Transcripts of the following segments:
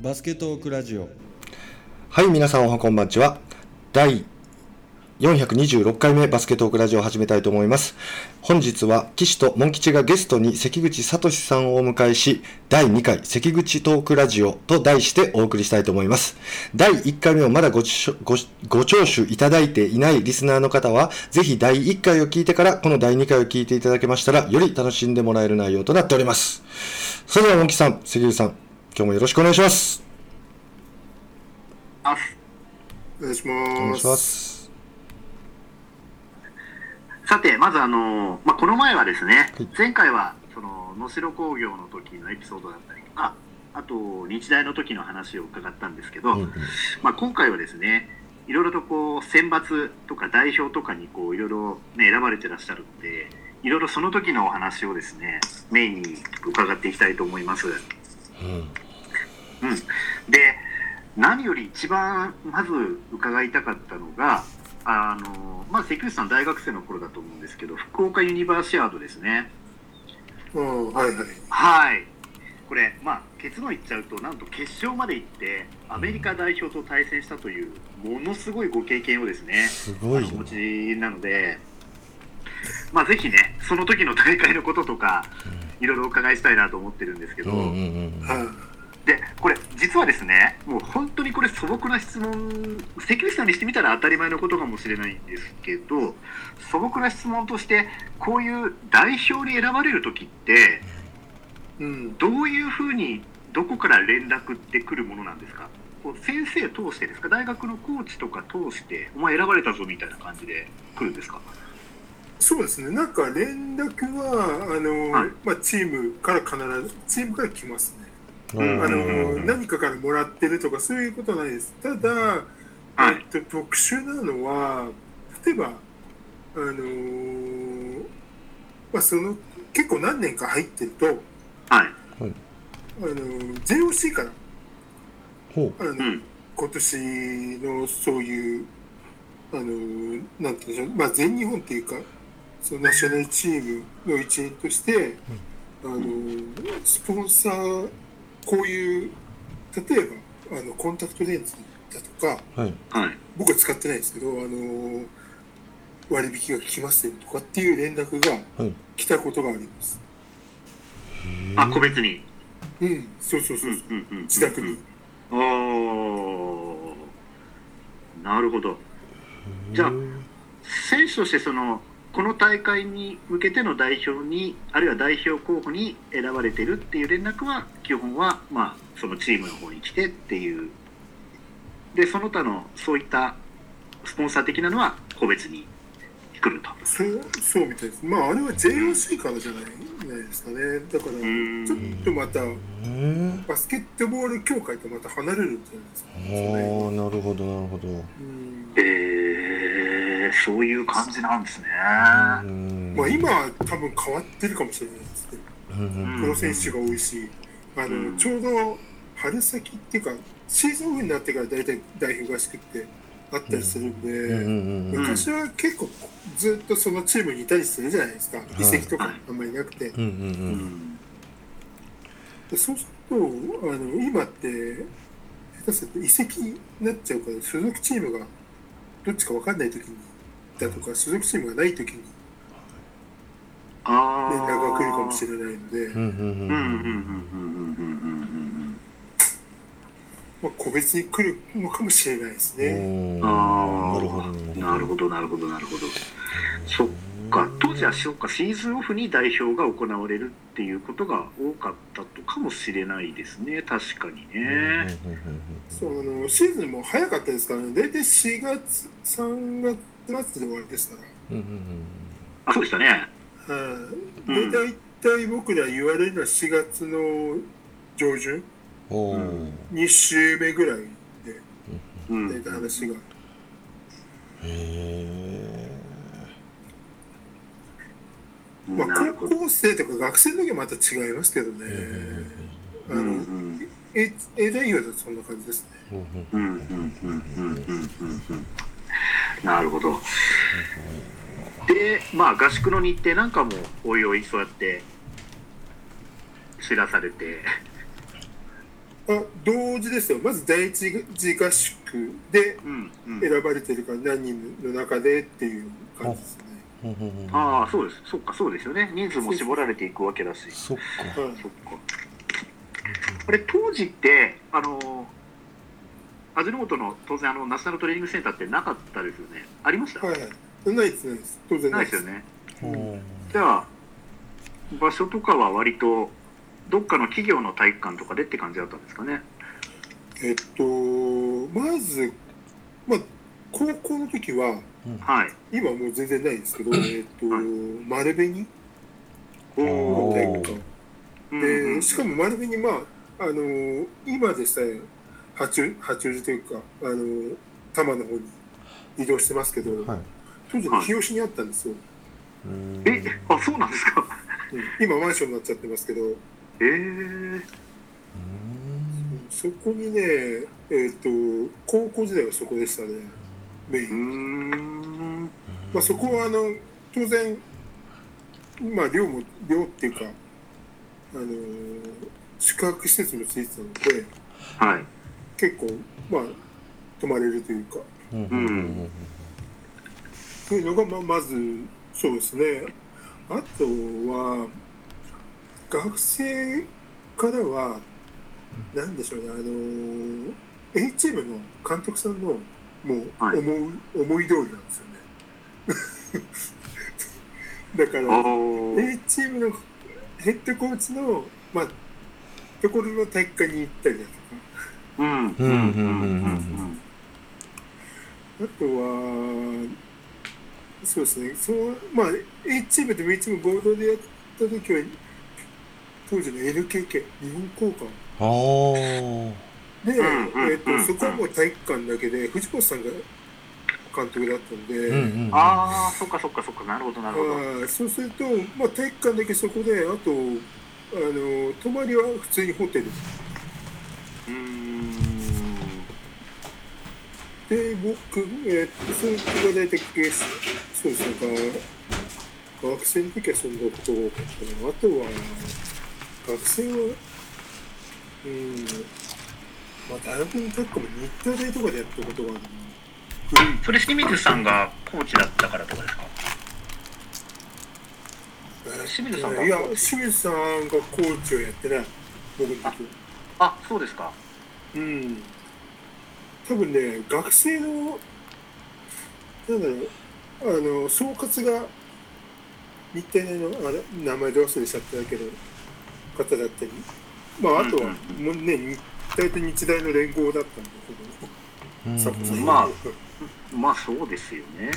バスケットークラジオはい、皆さんおはこんばんちは。第426回目バスケットークラジオを始めたいと思います。本日は岸とモン吉がゲストに関口聡さんをお迎えし、第2回関口トークラジオと題してお送りしたいと思います。第1回目をまだごちょごご聴取いただいていないリスナーの方は、ぜひ第1回を聞いてからこの第2回を聞いていただけましたら、より楽しんでもらえる内容となっております。それではモン吉さん、関口さん、今日もよろしくお願いします。あお願いしお願ます。いします。さて、まずあの、まあ、この前はですね、はい前回はその能代工業の時のエピソードだったりとか、あと日大の時の話を伺ったんですけど、うんうんまあ、今回はですね、いろいろとこう選抜とか代表とかにこういろいろ、ね、選ばれてらっしゃるので、いろいろその時のお話をですね、メインに伺っていきたいと思います。うんうん、で何より一番まず伺いたかったのがあの、まあ、関口さん大学生の頃だと思うんですけど福岡ユニバーシアードですね。うん、はいはい。はい。これ、まあ、結論言っちゃうとなんと決勝まで行ってアメリカ代表と対戦したというものすごいご経験をですねすごいよ。お持ちなので、まあ、ぜひねその時の大会のこととかいろいろお伺いしたいなと思ってるんですけど。うんうんうんはでこれ実はですねもう本当にこれ素朴な質問関口さんにしてみたら当たり前のことかもしれないんですけど素朴な質問としてこういう代表に選ばれる時ってい。うん。どういうふうにどこから連絡ってくるものなんですか？こう先生通してですか？大学のコーチとか通してお前選ばれたぞみたいな感じで来るんですか？そうですね。なんか連絡は、あの、はいまあ、チームから必ず、チームから来ますあの、うん何かからもらってるとか、そういうことはないです。ただ、はい。えっと、特殊なのは、例えば、あのまあ、その、結構何年か入ってると、はい。あの、JOC から、ほあの、うん。今年のそういう、あの、なんていうんでしょう、まあ、全日本っていうか、そのナショナルチームの一員として、あの、スポンサー、こういう、例えば、あの、コンタクトレンズだとか、うはい。はい。僕は使ってないですけど、あの、割引が効きますよとかっていう連絡がはい。来たことがあります。あ個別に。うん、そうそうそうそう、うんうんうん自宅に。おー。なるほど。じゃあ選手としてそのこの大会に向けての代表にあるいは代表候補に選ばれてるっていう連絡は基本はまあそのチームの方に来てっていうでその他のそういったスポンサー的なのは個別に来ると。そう、そうみたいです。まあ、あれは JOC からじゃないないですかね。だから、んちょっとまた、うんバスケットボール協会とまた離れるんじゃないですか。おーなるほどなるほどうんえー、そういう感じなんですね。うん。まあ、今は多分変わってるかもしれないですけど、プロ選手が多いし、あの、うん。ちょうど春先っていうか、シーズンオフになってから大体代表合宿ってあったりするんで、昔は結構ずっとそのチームにいたりするじゃないですか、移籍とかあんまりなくて。でそうするとあの今って下手すると移籍になっちゃうから所属チームがどっちか分かんない時にだとか所属チーがない時に連絡が来るかもしれないので。まあ個別に来るのかもしれないですね。あなるほどなるほど。なるほどなるほど。そっか。当時はそっか。シーズンオフに代表が行われるっていうことが多かったとかもしれないですね。確かにね。そうあのシーズンも早かったですからね。大体4月3月。プラスで終わりですから。うん、あそうでしたね。うん、で大体僕ら言われるのは4月の上旬、おうん、2週目ぐらいで、大体話が。へえ。まあ、高校生とか学生の時はまた違いますけどね。あの、うん、A だとそんな感じですね。うんうんうんうんうんうんうん。なるほど。でまあ合宿の日程なんかもおいおいそうやって知らされて。あ同時ですよ。まず第一次合宿で選ばれてるから何人の中でっていう感じですね。うんうんうんああそうです。そっかそうですよね。人数も絞られていくわけだし。そっか。はい。そっか。あれ当時ってあの味の素の当然あのナショナルトレーニングセンターってなかったですよね。ありました、はいはい。ないです、ないです。当然ないいですよね。うんじゃあ場所とかは割とどっかの企業の体育館とかでって感じだったんですかね？えっと、まず、まあ、高校の時は、はい。今もう全然ないですけど、えっと、はい丸紅の体育館。うんうんで、しかも丸紅、まあ、あの、今でさえ、八王八王子というか、あの、多摩の方に移動してますけど、はい。当時の日吉にあったんですよ。うんえあそうなんですか？うん。今マンションになっちゃってますけど、ええうん。そこにね、えっと、高校時代はそこでしたね、メイン。ん。まあ、そこはあの当然、まあ、寮も寮っていうか、あの宿泊施設もついてたので。はい結構まあ泊まれるというか。うんうんうんそういうのがままずそうですね。あとは学生からは何でしょうね。あの A チームの監督さんのもうはい。思う、思い通りなんですよね。だから A チームのヘッドコーチの、まあ、ところの体育館に行ったりだとか、うんうんうんうんあとは、そうですね、そのまあ、A チームと B チーム合同でやった時は、当時の NKK、日本交換あで、うんうんえっとそこはもう体育館だけで、藤本さんが監督だったんで、うんうんうんああそっかそっかそっかなるほどなるほどそうすると、まあ、体育館だけそこで、あと、あの泊まりは普通にホテル。うんで、僕、えー、とそれが大体、そうですね、が学生の時はそんなことが多かったな。あとは、学生は、うん、まあ、大学の時も日体大とかでやったことがあるそれ清水さんがコーチだったからとかですか？清水さんが？いや、清水さんがコーチをやってない、僕の時は。あそうですかうん。多分ね、学生の、なんだろう、あの、総括が、日体大の、あれ、名前ど忘れしちゃったけど、方だったり、まあ、あとは、うんもうね、日体と日大の連合だったんだうんうんけど、サポさんまあまあそうですよね。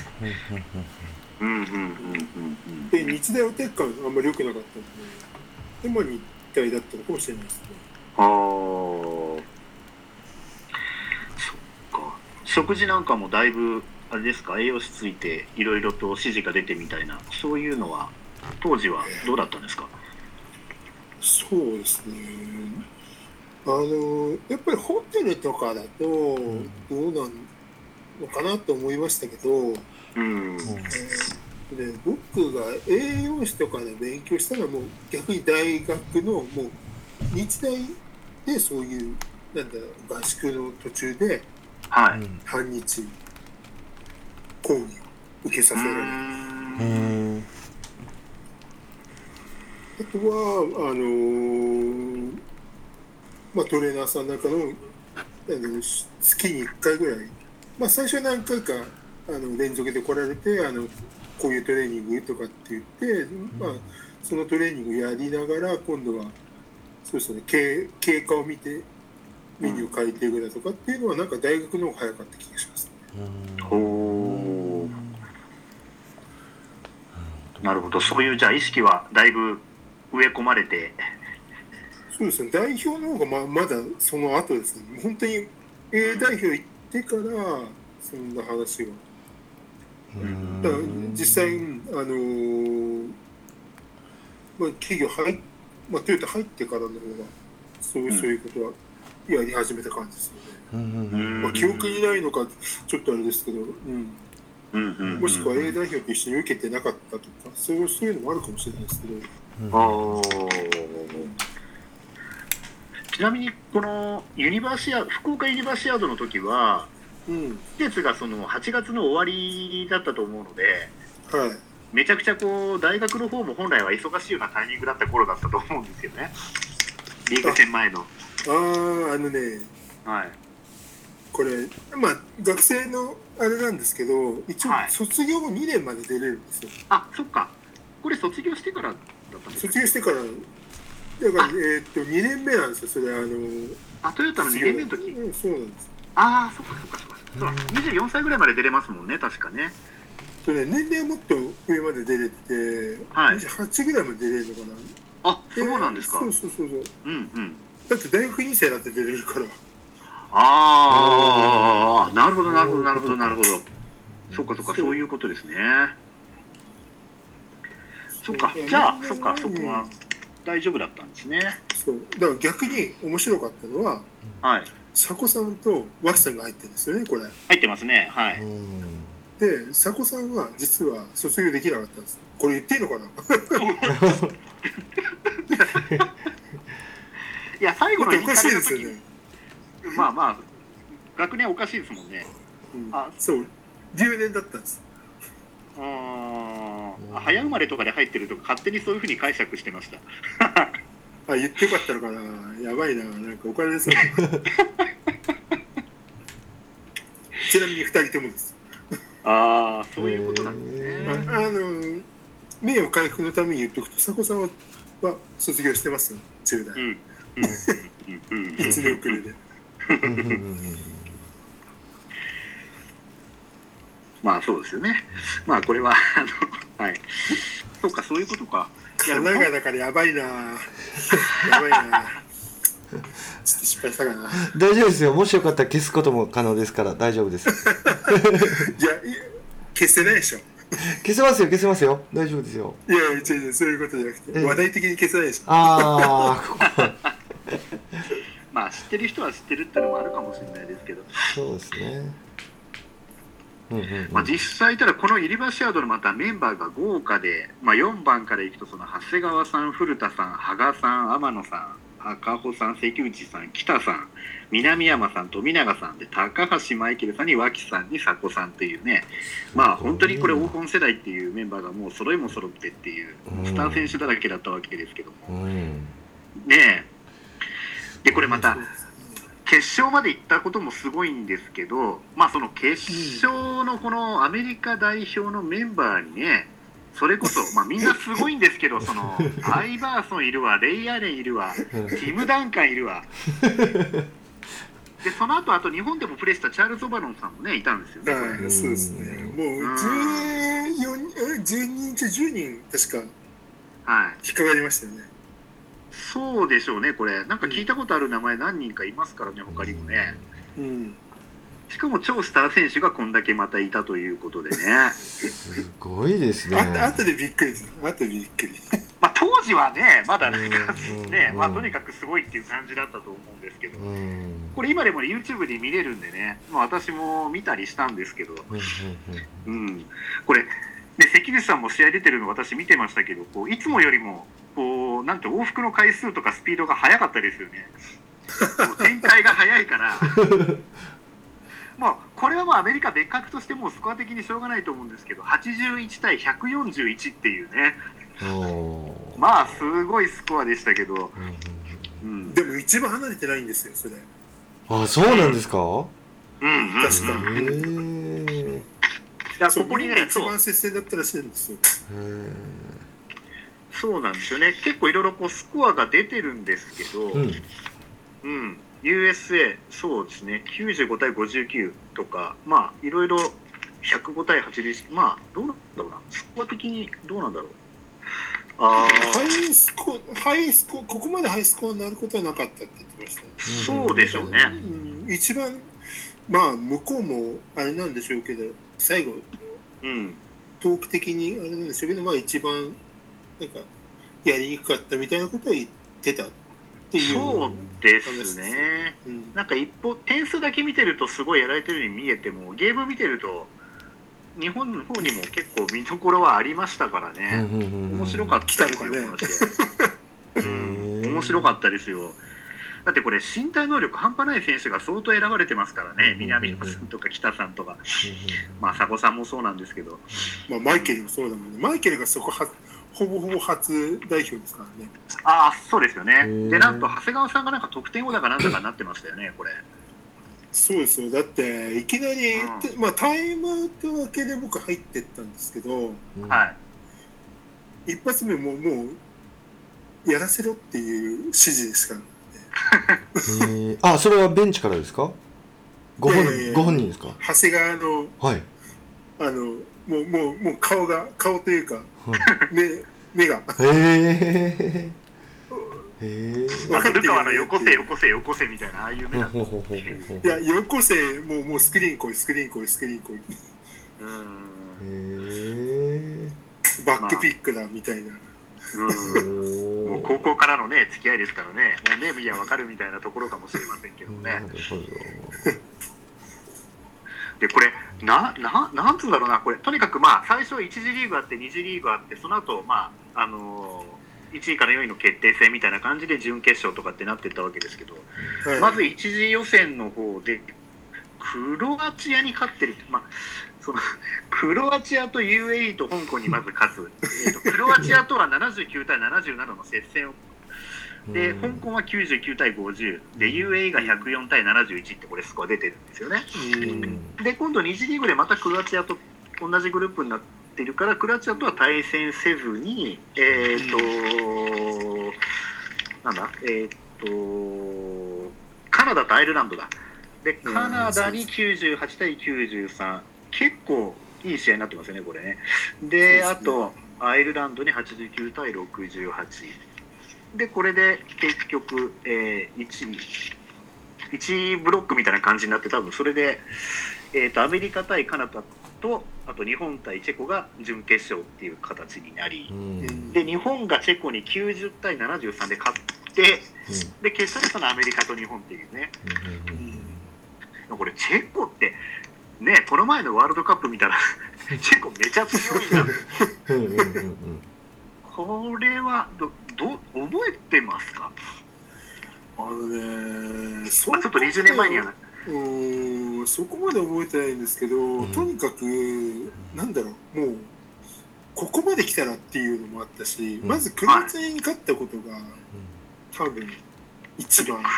うんうんうん。うんうんうんで、日大は体育館あんまり良くなかったんで、で、まあ、日体だったのかもしれないですね。ああそっか食事なんかもだいぶあれですか？栄養士ついていろいろと指示が出てみたいな。そういうのは当時はどうだったんですか？そうですね。あの、やっぱりホテルとかだと、どうなんのかなと思いましたけど、うん。うんで僕が栄養士とかで勉強したのはもう逆に大学のもう日大でそういうなんだろう合宿の途中ではい。うん半日講義を受けさせられる。あとはあのーまあ、トレーナーさんなんかのあのし月に1回ぐらい、まあ、最初は何回かあの連続で来られてあのこういうトレーニングとかって言って、まあ、そのトレーニングやりながら今度はそうですね経経過を見てメニューを変えていくだとかっていうのはなんか大学の方が早かった気がします。ほう。なるほど。そういうじゃあ意識はだいぶ植え込まれて。そうですね、代表の方がままだその後ですね、本当に A 代表行ってから、そんな話が。うん。だから実際、うんあのーまあ、企業入っ、まあ、トヨタ入ってからの方が、そういうそういうことはやり始めた感じですよね。まあ、記憶にないのか、ちょっとあれですけど、うん、もしくは A 代表と一緒に受けてなかったとか、そういうそういうのもあるかもしれないですけど、あー。ちなみにこのユニバーシア福岡ユニバーシアードの時はうん。季節がその8月の終わりだったと思うのではい。めちゃくちゃこう大学の方も本来は忙しいようなタイミングだった頃だったと思うんですよね。リーグ戦前のあああのねはい。これまあ学生のあれなんですけど一応はい。卒業後2年まで出れるんですよ、あそっか。これ卒業してからだったんですか卒業してから。だからえーっと2年目なんですよそれあのあトヨタの2年目の時？うんそうなんです。ああそっかそっかそっかそうだ24歳ぐらいまで出れますもんね確かね。それ年齢はもっと上まで出れてて、はい。28ぐらいまで出れるのかな。あそうなんですか。そうそうそうそう。うんうんだって大学2世だって出れるから。ああなるほどなるほどなるほどなるほど。そっかそっかそう。いうことですね。そっかじゃあそっかそこは大丈夫だったんですね。そう。だから逆に面白かったのははい。佐古さんと脇さんが入ってるんですよねこれ。入ってますね。はういん。で佐古さんは実は卒業できなかったんです。これ言っていいのかな？いや最後のだっておかしいですよね、まあまあ学年おかしいですもんね。うん。あそう。留年だったんです。うーん。早生まれとかで入ってるとか勝手にそういうふうに解釈してました。あ言ってよかったのかな。やばいな。なんかお金ですよ ちなみに2人ともです。ああそういうことなんですへねああの名誉回復のために言っとくと佐古さんはは卒業してますよ。10代。うんうんうんうん1年遅れでまあそうですよね。まあこれは、あの、はい。そうか、そういうことか。いや神奈川だからやばいなやばいなちょっと失敗したかな大丈夫ですよもしよかったら消すことも可能ですから大丈夫ですいや消せないでしょ消せますよ消せますよ大丈夫ですよいや違う違うそういうことじゃなくて話題的に消せないでしょああここまあ知ってる人は知ってるってのもあるかもしれないですけど、そうですね。うんうんうん。まあ実際ただこのユニバーシアードのまたメンバーが豪華で、まあ4番からいくとその長谷川さん、古田さん、羽賀さん、天野さん、赤穂さん、関口さん、北さん、南山さん、富永さんで、高橋マイケルさんに脇さんに佐古さんというね、まあ本当にこれ黄金世代っていうメンバーがもう揃いも揃ってっていう、スター選手だらけだったわけですけども、うんね。え。で、これまた、決勝まで行ったこともすごいんですけど、まあその決勝のこのアメリカ代表のメンバーにね、それこそ、まあみんなすごいんですけど、その、アイバーソンいるわ、レイ・アレンいるわ、ティム・ダンカンいるわ。で、その後、あと日本でもプレーしたチャールズ・オバロンさんもね、いたんですよね。はいそうですねもううん14え12人中10人確かはい。引っかかりましたよねそうでしょうね、これ。なんか聞いたことある名前何人かいますからね、他にもね。うん。しかも超スター選手がこんだけまたいたということでね。すごいですね。ああとでびっくり。ですあとでびっくり。まあ当時はね、まだなんかうんねう、ん。まあとにかくすごいっていう感じだったと思うんですけど、うん。これ今でも YouTube で見れるんでね、まあ私も見たりしたんですけど、うんうん。うん、これ、ね、関口さんも試合出てるの私見てましたけど、こういつもよりも、こう、なんて往復の回数とかスピードが速かったですよね。展開が速いから、まあ、これはもうアメリカ別格としてもうスコア的にしょうがないと思うんですけど、81対141っていうね、まあ、すごいスコアでしたけど、うんうんうん。でも一番離れてないんですよそれ。うんあそうなんですか？うん、うん。確かへえいや、そうここにね、一番、接戦だったらしいんですよ。へそうなんですよね。結構いろいろこうスコアが出てるんですけど、えうん。うん、USA、そうですね、95対59とか、まあ、いろいろ105対81、まあ、どうなんだろうな、スコア的にどうなんだろう。あハイスコアハイスコアここまでハイスコアになることはなかったって言ってましたあ、そうでしょうね。うん。一番まあ向こうもあれなんでしょうけど最後うん、トーク的にあれなんでしょうけどまあ一番なんかやりにくかったみたいなことは言ってたっていうそうですね。うんなんか一方、点数だけ見てるとすごいやられてるように見えても、ゲーム見てると、日本の方にも結構見どころはありましたからね。面白かったです面白かったですよ。だってこれ身体能力半端ない選手が相当選ばれてますからね、うん南野さんとか北さんとか、まあ、佐古さんもそうなんですけど、まあ、マイケルもそうだもんね。マイケルがそこは、ほぼほぼ初代表ですからね。ああ、そうですよねー。で、なんと長谷川さんがなんか得点王だかなんだかになってましたよね、これ。そうですよ。だって、いきなり、うまあ、タイムアウト明けで僕入ってったんですけど、はい。一発目ももう、やらせろっていう指示ですから。え ーあ、それはベンチからですか？ご本ご本人ですか？長谷川の、はい。あの、もう、もう、もう顔が、顔というか、はい目、目が。へえ。へえ。わか古川のよこせよこせよこせみたいな、ああいう目だほうほうほうほうほういや、よこせ、もう、もうスクリーン来い、スクリーン来い、スクリーン来い。うん。へえ。バックピックだ、みたいな。うんもう高校からのね、付き合いですからね、もう目見りゃわかるみたいなところかもしれませんけどなね。で、これ、な、な、なんつうんだろうな、これ、とにかくまあ、最初1次リーグあって、2次リーグあって、その後、まあ、あのー、1位から4位の決定戦みたいな感じで準決勝とかってなってったわけですけど、はい。まず1次予選の方で、クロアチアに勝ってるまあ、そのクロアチアと UAE と香港にまず勝つ、えーとクロアチアとは79対77の接戦を、で香港は99対50、で UAE が104対71って、これ、スコア出てるんですよね。うん。で、今度、2次リーグでまたクロアチアと同じグループになってるから、クロアチアとは対戦せずに、えっ、と、なんだ、えっ、と、カナダとアイルランドだ。で、うん。カナダに98対93、結構いい試合になってますよね、これね。で、ですねあと、アイルランドに89対68。で、これで結局、えー、1、1ブロックみたいな感じになって、多分それで、えー、とアメリカ対カナダと、あと日本対チェコが準決勝っていう形になりう、ん。で日本がチェコに90対73で勝って、で決勝でそのアメリカと日本っていうね、これ、チェコって、ね、この前のワールドカップ見たら、チェコめちゃ強いな、これはどど覚えてますか、あのね、そまあ、ちょっと20年前にはな。うーんそこまで覚えてないんですけど、うん。とにかくなんだろうもうここまで来たらっていうのもあったし、うん。まずクロアチアに勝ったことが多分一番、だ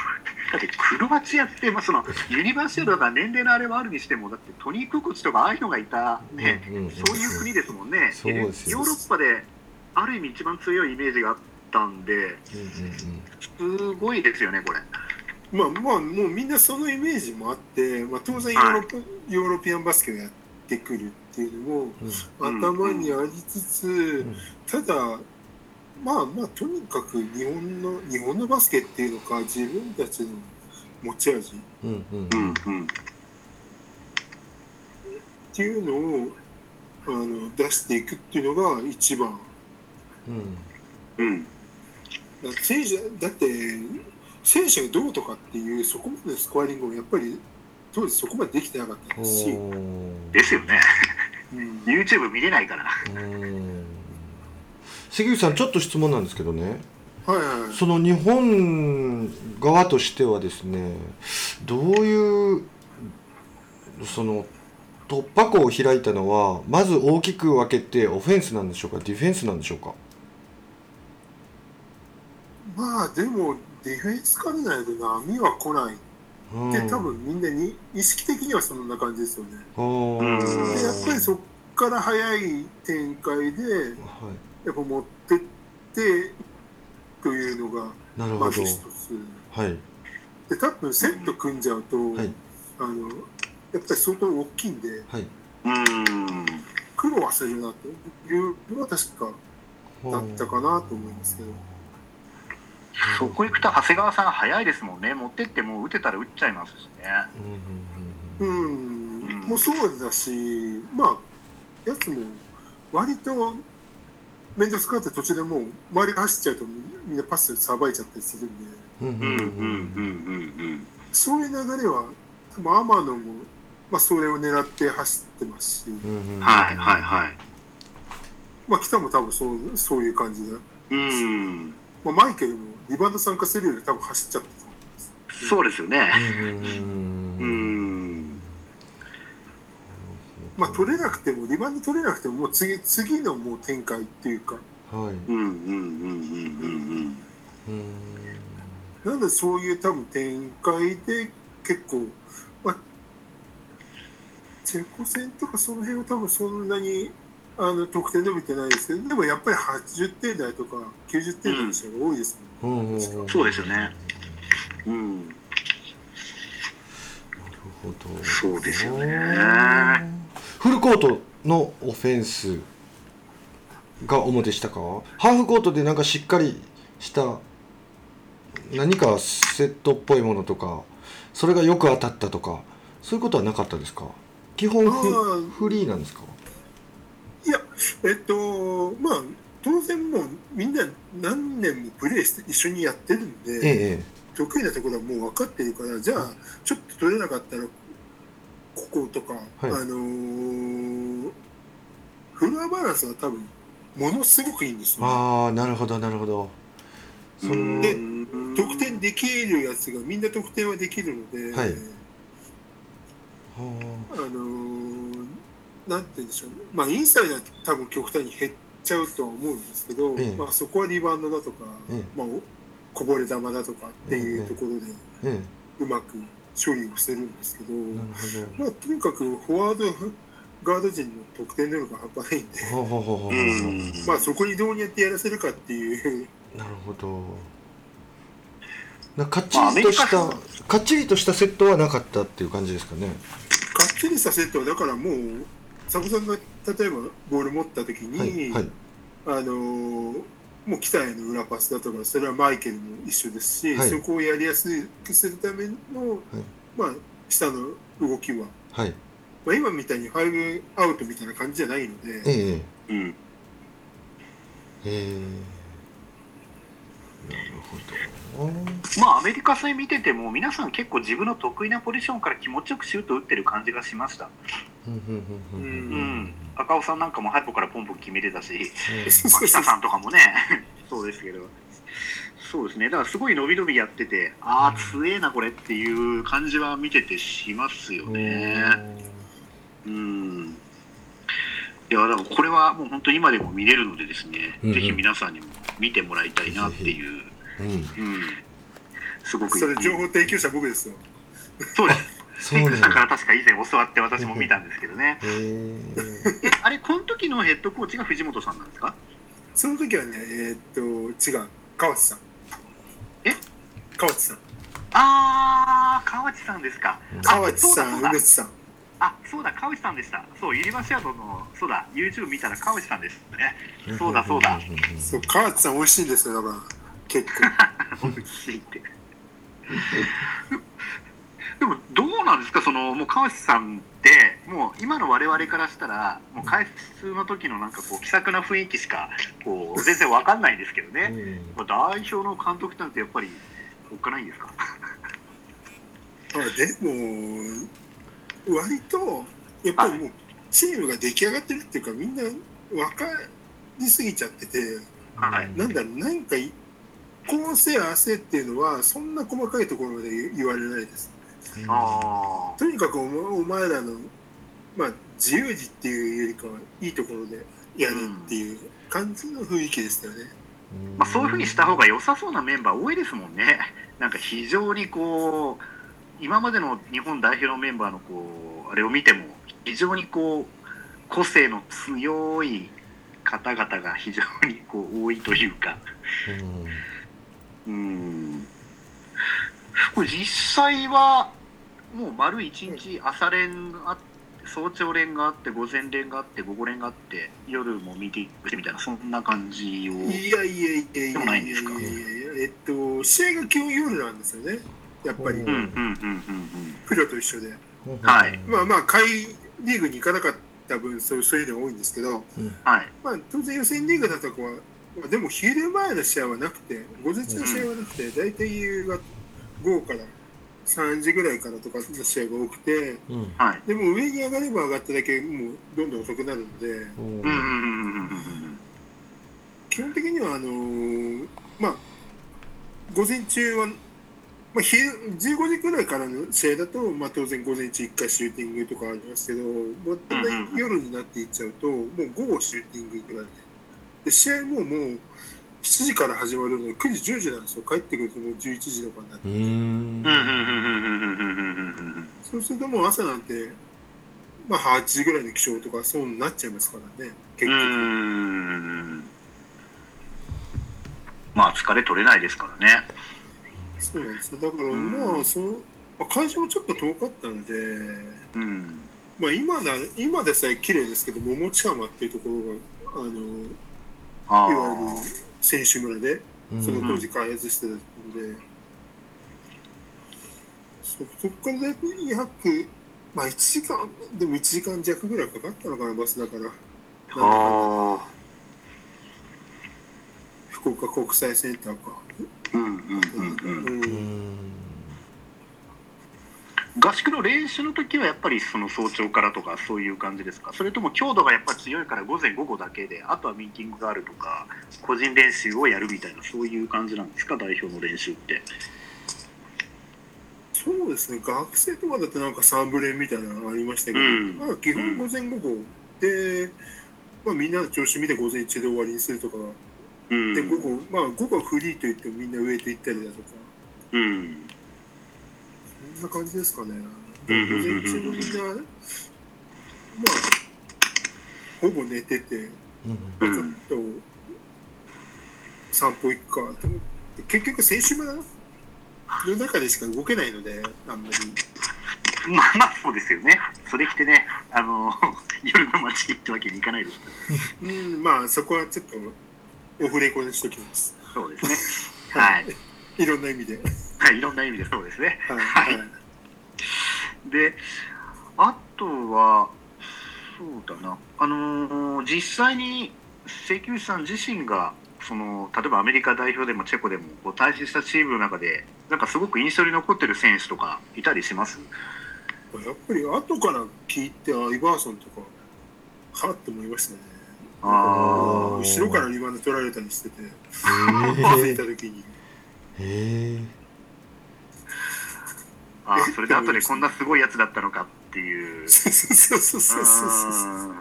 ってクロアチアって、まあ、そのユニバーシアルとか年齢のあれはあるにしても、だってトニー・クコチとかああいうのがいた、ねうんうんうん。そういう国ですもんね、そうですよ。ヨーロッパである意味一番強いイメージがあったんで、うんすごいですよね、これ。まあまあもうみんなそのイメージもあって、まあ、当然ヨーロッパ、ヨーロピアンバスケをやってくるっていうのもうん。頭にありつつ、ん。ただまあまあとにかく日本の日本のバスケっていうのか自分たちの持ち味。うんうんうんっていうのをあの出していくっていうのが一番。うん。うんだって選手だって選手がどうとかっていうそこまでのスコアリングをやっぱり当時そこまでできてなかったおですし、ー。ですよね、うん、YouTube 見れないから。うん関口さんちょっと質問なんですけどね。はいはいはい。その日本側としてはですねどういうその突破口を開いたのはまず大きく分けてオフェンスなんでしょうかディフェンスなんでしょうか？まあでもディフェンスからないと波は来ない。うん。って多分みんなに意識的にはそんな感じですよね。でやっぱりそっから早い展開ではやっぱ持ってってというのがい、なるほどまず一つ。はいで多分セット組んじゃうと、はいあのやっぱり相当大きいんではいうん苦労はするなというのは確かだったかなと思いますけど。そこ行くと長谷川さん早いですもんね。持ってってもう打てたら打っちゃいますしね。うんうんうんうんうん、もうそうだし、まあ、やつも割と面倒くさくなって途中でもう周りが走っちゃうとみんなパスさばいちゃったりするんで、うんうんうんうんうんうんそういう流れは、多分天野も、まあ、それを狙って走ってますし、うんうんうん。はいはいはい。まあ、北も多分そうそういう感じで、うん。まあ、マイケルもリバウンド参加するより多分走っちゃったと思うんでそうですよね。うん。まあ取れなくてもリバウンド取れなくてももう次次のもう展開っていうかはいうんうんうんうんうんうんなんでそういう多分展開で結構まあチェコ戦とかその辺は多分そんなにあの得点伸びてないですけどでもやっぱり80点台とか90点台の人が多いですもん、うんうんうんそうですよねうん。うん。なるほどそうですよね。フルコートのオフェンスが主でしたか？ハーフコートでなんかしっかりした何かセットっぽいものとかそれがよく当たったとかそういうことはなかったですか？基本あフーフリーなんですか？いやえっとまあ当然もうみんな何年もプレーして一緒にやってるんで、ええ。得意なところはもう分かってるからじゃあちょっと取れなかったらこことか、はい。あのーフロアバランスが多分ものすごくいいんですよ、ね、ああなるほどなるほど。そので得点できるやつがみんな得点はできるので、はい。はあのーなんて言うんでしょうね。まあインサイドは多分極端に減っちゃうとは思うんですけど、ええ。まあ、そこはリバウンドだとか、ええ。まあ、おこぼれ球だとかっていうところでうまく処理をしてるんですけど、えなるほど。まあ、とにかくフォワードガード陣の得点能力が半端ないんで、ほうほうほうほうほうう。ん。まあ、そこにどうやってやらせるかっていう。なるほど。なかっちりとした、まあアメリかっちりとしたセットはなかったっていう感じですかね。かっちりしたセットはだからもう佐古さんが例えばボール持った時に、はいはい。あのーもう北への裏パスだとかそれはマイケルも一緒ですし、はい。そこをやりやすくするための、まあ、下の動きは、はい。まあ、今みたいにファイブアウトみたいな感じじゃないので。ええうん。えまあアメリカ戦見てても皆さん結構自分の得意なポジションから気持ちよくシュート打ってる感じがしました。うんうんうんうんううんん。赤尾さんなんかもハイポからポンポン決めてたし、えまあ、北さんとかもね、そうですけど。そうですね。だからすごい伸び伸びやってて、ああ、強えなこれっていう感じは見ててしますよえね。うん。いや、だからこれはもう本当に今でも見れるのでですね、うんうんぜひ皆さんにも見てもらいたいなっていう、うんうん。すごくそれ情報提供者僕ですよ。そうです。そうなんピンクさんからだ確か以前教わって私も見たんですけどね。ええ、あれ、この時のヘッドコーチが藤本さんなんですか？その時はね、えーっと、違う、川内さん。え？川内さん。あー、川内さんですか。川内さ、んだ梅津さん。あ、そうだ、川内さんでした。そう、ユニバーシアードの、そうだ、YouTube 見たら川内さんですね。そうだそうだそう、川内さん美味しいんですよ、だから。結構。美味しいって。でも、どうなんですか、その、もう川内さんって、もう今の我々からしたら、もう開出の時のなんかこう、気さくな雰囲気しか、こう、全然わかんないんですけどね。まあ代表の監督なんてやっぱり、おっかないんですか？まあ、でも、割と、やっぱりもう、チームが出来上がってるっていうか、みんな分かりすぎちゃってて、はい。なんだろう、なんか、こうせああせっていうのは、そんな細かいところまで言われないです。あとにかくお前お前らの、まあ、自由時っていうよりかはいいところでやるっていう感じの雰囲気でしたよね。まあ、そういうふうにした方が良さそうなメンバー多いですもんね。なんか非常にこう、今までの日本代表のメンバーのこう、あれを見ても、非常にこう、個性の強い方々が非常にこう多いというか、うん。これ実際は、もう丸一日朝練があって、早朝練があって、午前練があって、午後練があって、夜もミーティングしてみたいな、そんな感じを。いやいやいやいでもやないんですかいやいやえっと、試合が基本夜なんですよね。やっぱりう、うんうんうんうんプロと一緒で。はいまあまあ、下位リーグに行かなかった分、そうそういうのが多いんですけど、うん。はい。まあ、当然予選リーグだとかは、まあでも昼前の試合はなくて、午前中の試合はなくて、大体夕方午後から3時ぐらいからとかの試合が多くて、うんはい。でも上に上がれば上がっただけ、もうどんどん遅くなるので、うんうんうんうんうん基本的には、あのーまあ、午前中はまあ、昼15時くらいからの試合だと、まあ、当然午前中1回シューティングとかありますけど、もうだんだん夜になっていっちゃうと、もう午後シューティングぐらいで。で、試合ももう7時から始まるので、9時、10時なんですよ。帰ってくるともう11時とかになって。うーんうんうんうんうんうんうんうんそうするともう朝なんて、まあ8時ぐらいの起床とかそうなっちゃいますからね。結う局。んまあ疲れ取れないですからねそうなんですよ。だからんまあ、その、まあ、会場もちょっと遠かったんで、うんまあ今な、今でさえ綺麗ですけど、桃地浜っていうところが、あの、あいわゆるあ選手村で、うんその当時開発してたので、そそこからだいぶ約、まあ1時間、でも1時間弱ぐらいかかったのかな、バスだから。ああ福岡国際センターか。合宿の練習の時はやっぱりその早朝からとかそういう感じですか？それとも強度がやっぱ強いから午前午後だけであとはミーティングがあるとか個人練習をやるみたいなそういう感じなんですか？代表の練習って。そうですね、学生とかだとなんかサーブレンみたいなのありましたけど、うん。まあ基本午前午後で、まあみんなの調子見て午前中で終わりにするとか、うん。で午後、まあ午後はフリーと言ってもみんな上と行ったりだとか、うん。そんな感じですかね。午うん。前中もみん。な、まあ、ほぼ寝てて、ちょっと散歩行くかと思って、結局選手村の中でしか動けないので、あん。まり。まあまあそうですよねそれ着てねあの夜の街行ってわけにいかないですうん、まあそこはちょっとオフレコにしときます。そうですねはい いろんな意味で。はいいろんな意味でそうですねはい。はいはいであとはそうだなあのー実際に関口さん自身がその例えばアメリカ代表でもチェコでもこう対峙したチームの中でなんかすごく印象に残ってる選手とかいたりします？やっぱり後から聞いて、あイバーソンとか、はっと思いましたね。あー。後ろからリバウンド取られたりしてて、へ気づいえた時に。へえあーそれで後でこんなすごいやつだったのかっていう。そうそうそうそう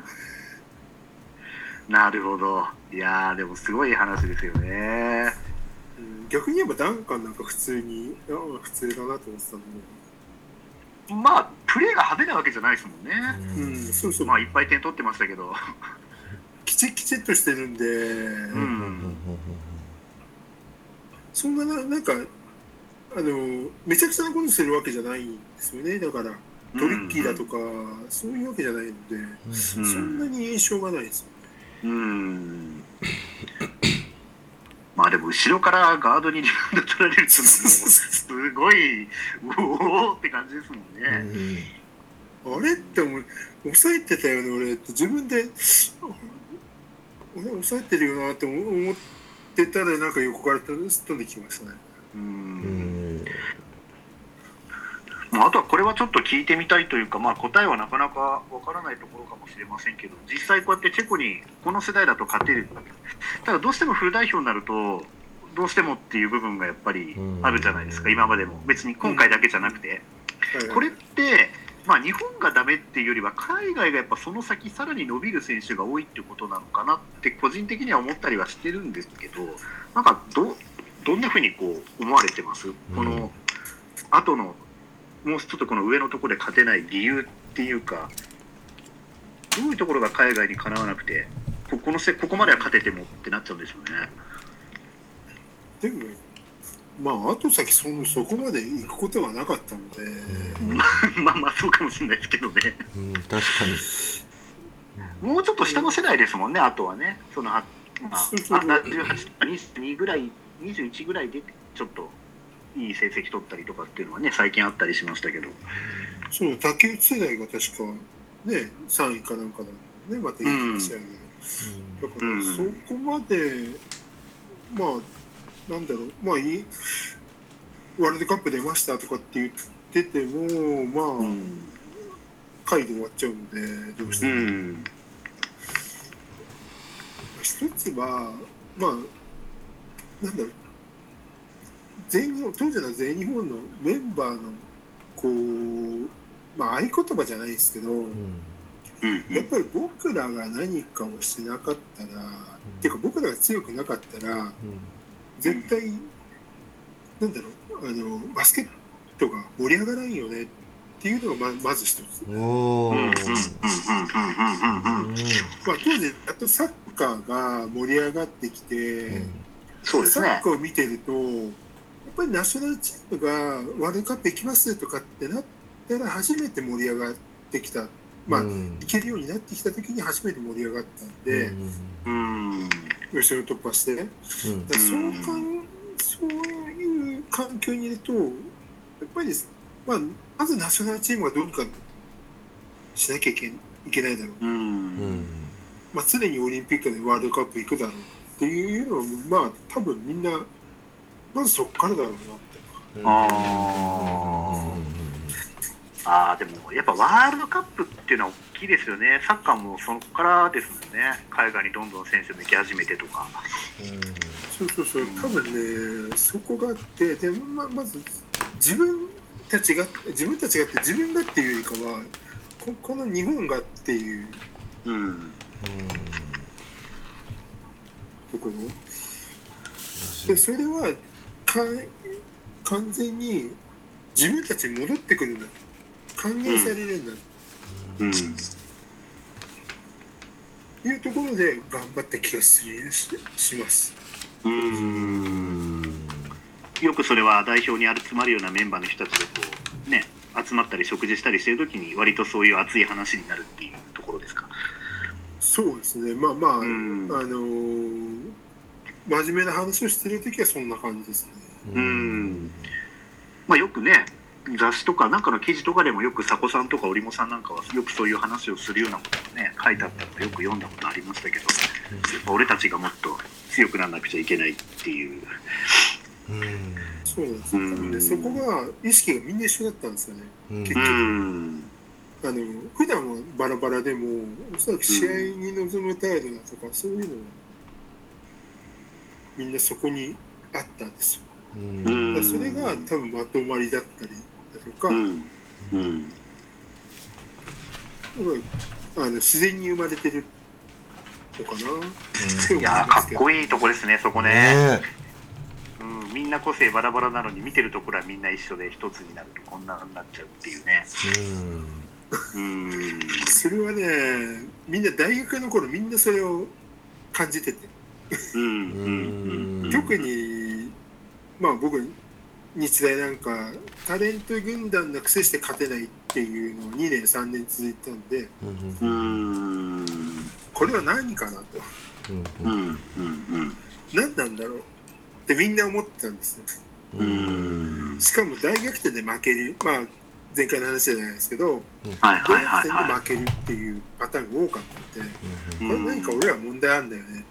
なるほどいやーでもすごい話ですよねうん逆に言えばダンカンなんか普通に、あ普通だなと思ってたのまあプレーが派手なわけじゃないですもんね、で、うん、そうそう、まあいっぱい点取ってましたけどきちっきちっとしてるんで、んそんなな、なんか、あの、めちゃくちゃなことするわけじゃないんですよね。だから、トリッキーだとか、そういうわけじゃないので、うんそんなに印象がないですよ。うんまあでも後ろからガードにリバウンド取られるっていうのはもうすごいおおって感じですもんね。あれって思う、抑えてたよね、俺って自分で、俺抑えてるよなって思ってたら、なんか横から飛んできましたね。ううん。んまああとはこれはちょっと聞いてみたいというか、まあ、答えはなかなかわからないところかもしれませんけど実際こうやってチェコにこの世代だと勝てる。ただどうしてもフル代表になるとどうしてもっていう部分がやっぱりあるじゃないですか今までも。別に今回だけじゃなくて。はい。これって、まあ、日本がダメっていうよりは海外がやっぱその先さらに伸びる選手が多いってことなのかなって個人的には思ったりはしてるんですけどなんかどどんなふうにこう思われてます？この後のもうちょっとこの上のところで勝てない理由っていうかどういうところが海外にかなわなくてここのせここまでは勝ててもってなっちゃうんでしょうね。でも、まあ、後先そのそこまで行くことはなかったので、まあまあそうかもしれないですけどね。うん確かにもうちょっと下の世代ですもんね、あとはね。そのあ、まそうそうあ、あんな18とか22ぐらい、21ぐらいでちょっといい成績取ったりとかっていうのはね、最近あったりしましたけど。その竹内世代が確かね、3位かなんかだね、またいい話やね。だから、うんそこまで、まあ、なんだろう、まあいい、ワールドカップ出ましたとかって言ってても、まあ、うん。回で終わっちゃうので、どうしてうも。ん。一つは、まあ、なんだろう、全日本当時の全日本のメンバーのこう、まあ、合言葉じゃないですけど、うんうんやっぱり僕らが何かをしなかったら、っていうか僕らが強くなかったら絶対なんだろうあのバスケットが盛り上がらんよねっていうのがままず一つ、うんおうんうんうんうんーうんうんうん。まあ、当時やっとサッカーが盛り上がってきて、そうですね。サッカーを見てるとやっぱりナショナルチームがワールドカップ行きますとかってなったら初めて盛り上がってきたまあ、うん。行けるようになってきた時に初めて盛り上がったんで、うん。予選を突破して、だからそうかんそういう環境にいるとやっぱりです、まあ、まずナショナルチームがどうにかしなきゃいけいけないだろう、うん。うんまあ、常にオリンピックでワールドカップ行くだろうっていうのはまあ多分みんなまずそこからだろうなって。あああでもやっぱワールドカップっていうのは大きいですよね。サッカーもそこからですもんね。海外にどんどん選手も行き始めてとか。そうそうそう。多分ねそこがあってでままず自分たちが自分たちがって自分がっていうよりかはここの日本がっていう。うん。ところ。でそれはか完全に自分たちに戻ってくるんだ還元されるんだ、うん。というところで頑張った気がするしします。うん。よくそれは代表に集まるようなメンバーの人たちがこうね集まったり食事したりしてる時に割とそういう熱い話になるっていうところですか？そうですね。まあまあ、うん。あのー真面目な話をしてる時はそんな感じですね。うん。まあよくね雑誌とかなんかの記事とかでもよく佐古さんとか織茂さんなんかはよくそういう話をするようなことがね書いてあったのでよく読んだことありましたけどやっぱ俺たちがもっと強くならなくちゃいけないっていう。うん。そうなんですよ、そこが意識がみんな一緒だったんですよね。うん。結局うん。あの普段はバラバラでもおそらく試合に臨む態度だとか、そういうのはみんなそこにあったんですよ。それが多分まとまりだったりだとか、うん。うん。あの自然に生まれてるのかな。いやーかっこいいとこですねそこね。ねうん、みんな個性バラバラなのに見てるところはみんな一緒で一つになるとこんなになっちゃうっていうね。うん。うん。それはねみんな大学の頃みんなそれを感じてて、うん。うん。うん。特にまあ僕日大なんかタレント軍団のくせして勝てないっていうのを2年3年続いたんでうんうんこれは何かなと。うん何なんだろうってみんな思ってたんですよしかも大逆転で負ける。まあ前回の話じゃないですけど大逆転で負けるっていうパターンが多かったんでいこれ何か俺ら問題あるんだよね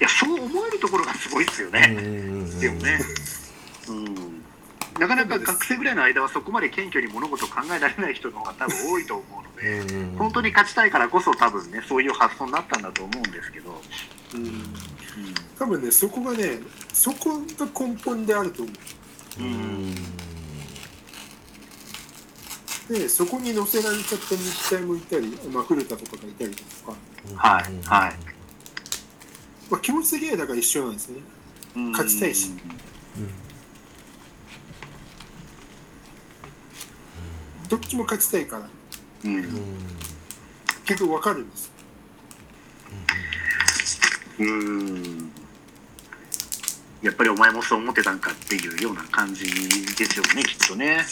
いやそう思えるところがすごいですよね。でもね。うん。なかなか学生ぐらいの間はそこまで謙虚に物事を考えられない人の方が多分多いと思うので本当に勝ちたいからこそ多分ねそういう発想になったんだと思うんですけど、うん。多分ねそこがねそこが根本であると思う。うん。でそこに乗せられちゃった日体もいたり、まあ、古田とかがいたりだとか、はいはいまあ、気持ち的にはだから一緒なんですね。うん。勝ちたいし。どっちも勝ちたいから。うん。結局分かるんですうん。やっぱりお前もそう思ってたんかっていうような感じですよねきっとね。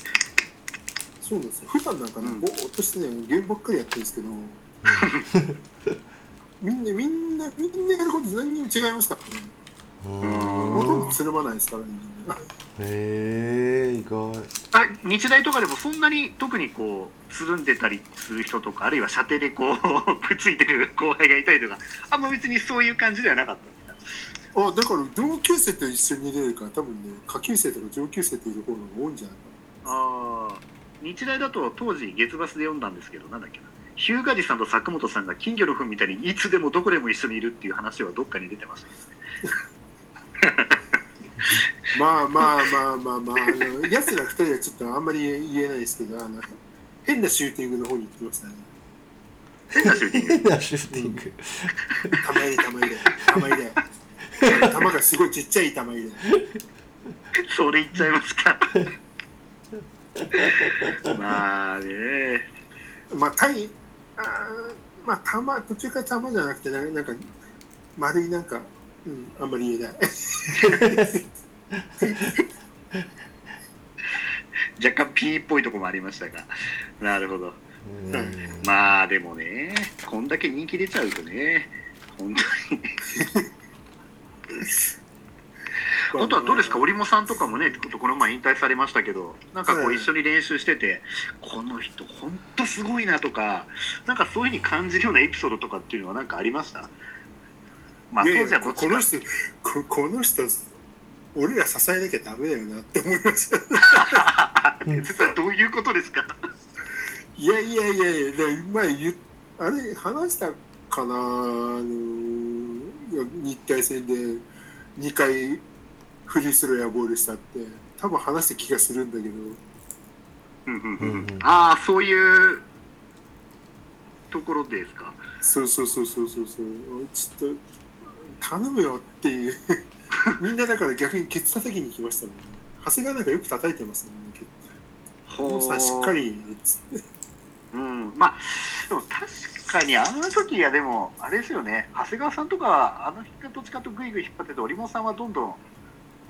そうなんですよ。普段なんかね、うん。ぼーっとしてねゲームばっかりやってるんですけどみんなみんなみんなやること全然違いますからね。ほとんどつるまないですからねへえ意外。あ日大とかでもそんなに特にこうつるんでたりする人とかあるいは射程でこう くっついてる後輩がいたりとかあんま別にそういう感じではなかった。あだから同級生と一緒にいれるから多分ね下級生とか上級生といる方が多いんじゃないかああ日大だと当時月バスで読んだんですけどなんだっけな日向寺さんと佐久本さんが金魚の糞みたいにいつでもどこでも一緒にいるっていう話はどっかに出てましたねまあまあまあまあまあ、あの奴ら二人はちょっとあんまり言えないですけど、あの変なシューティングの方に行ってましたね。変なシューティング？変なシューティング。玉入れ、玉入れ、玉入れ。玉がすごいちっちゃい玉入れ。それ言っちゃいますかまあねまあ、対、あーまあ、玉、途中から玉じゃなくて、ななんか、丸いなんか、うん、あんまり言えない。若干 P っぽいとこもありましたが。なるほど。うん。まあでもねこんだけ人気出ちゃうとね本当にあとはどうですか、織茂さんとかもね、ちょっとこの前引退されましたけど、なんかこはいう一緒に練習してて、この人、本当すごいなとか、なんかそういうふうに感じるようなエピソードとかっていうのは、なんかありました？まあ、当時はこの人こ、この人、俺ら支えなきゃダメだよなって思いました。実はどういうことですか？いやいやいやいや、で前言っあれ、話したかな、あの日体戦で2回フリースローやボールしたって、多分話した気がするんだけど、うんうんうんああ、そういうところですか？そうそうそうそうそうそう、ちょっと頼むよっていう、みんなだから逆にケツ叩きに来ましたもんね。長谷川なんかよく叩いてますもんね。ほこのさんしっかりつって。うん、まあ、でも確かにあの時はでも、あれですよね、長谷川さんとかは、あの人がどっちかとぐいぐい引っ張ってて、織茂さんはどんどん、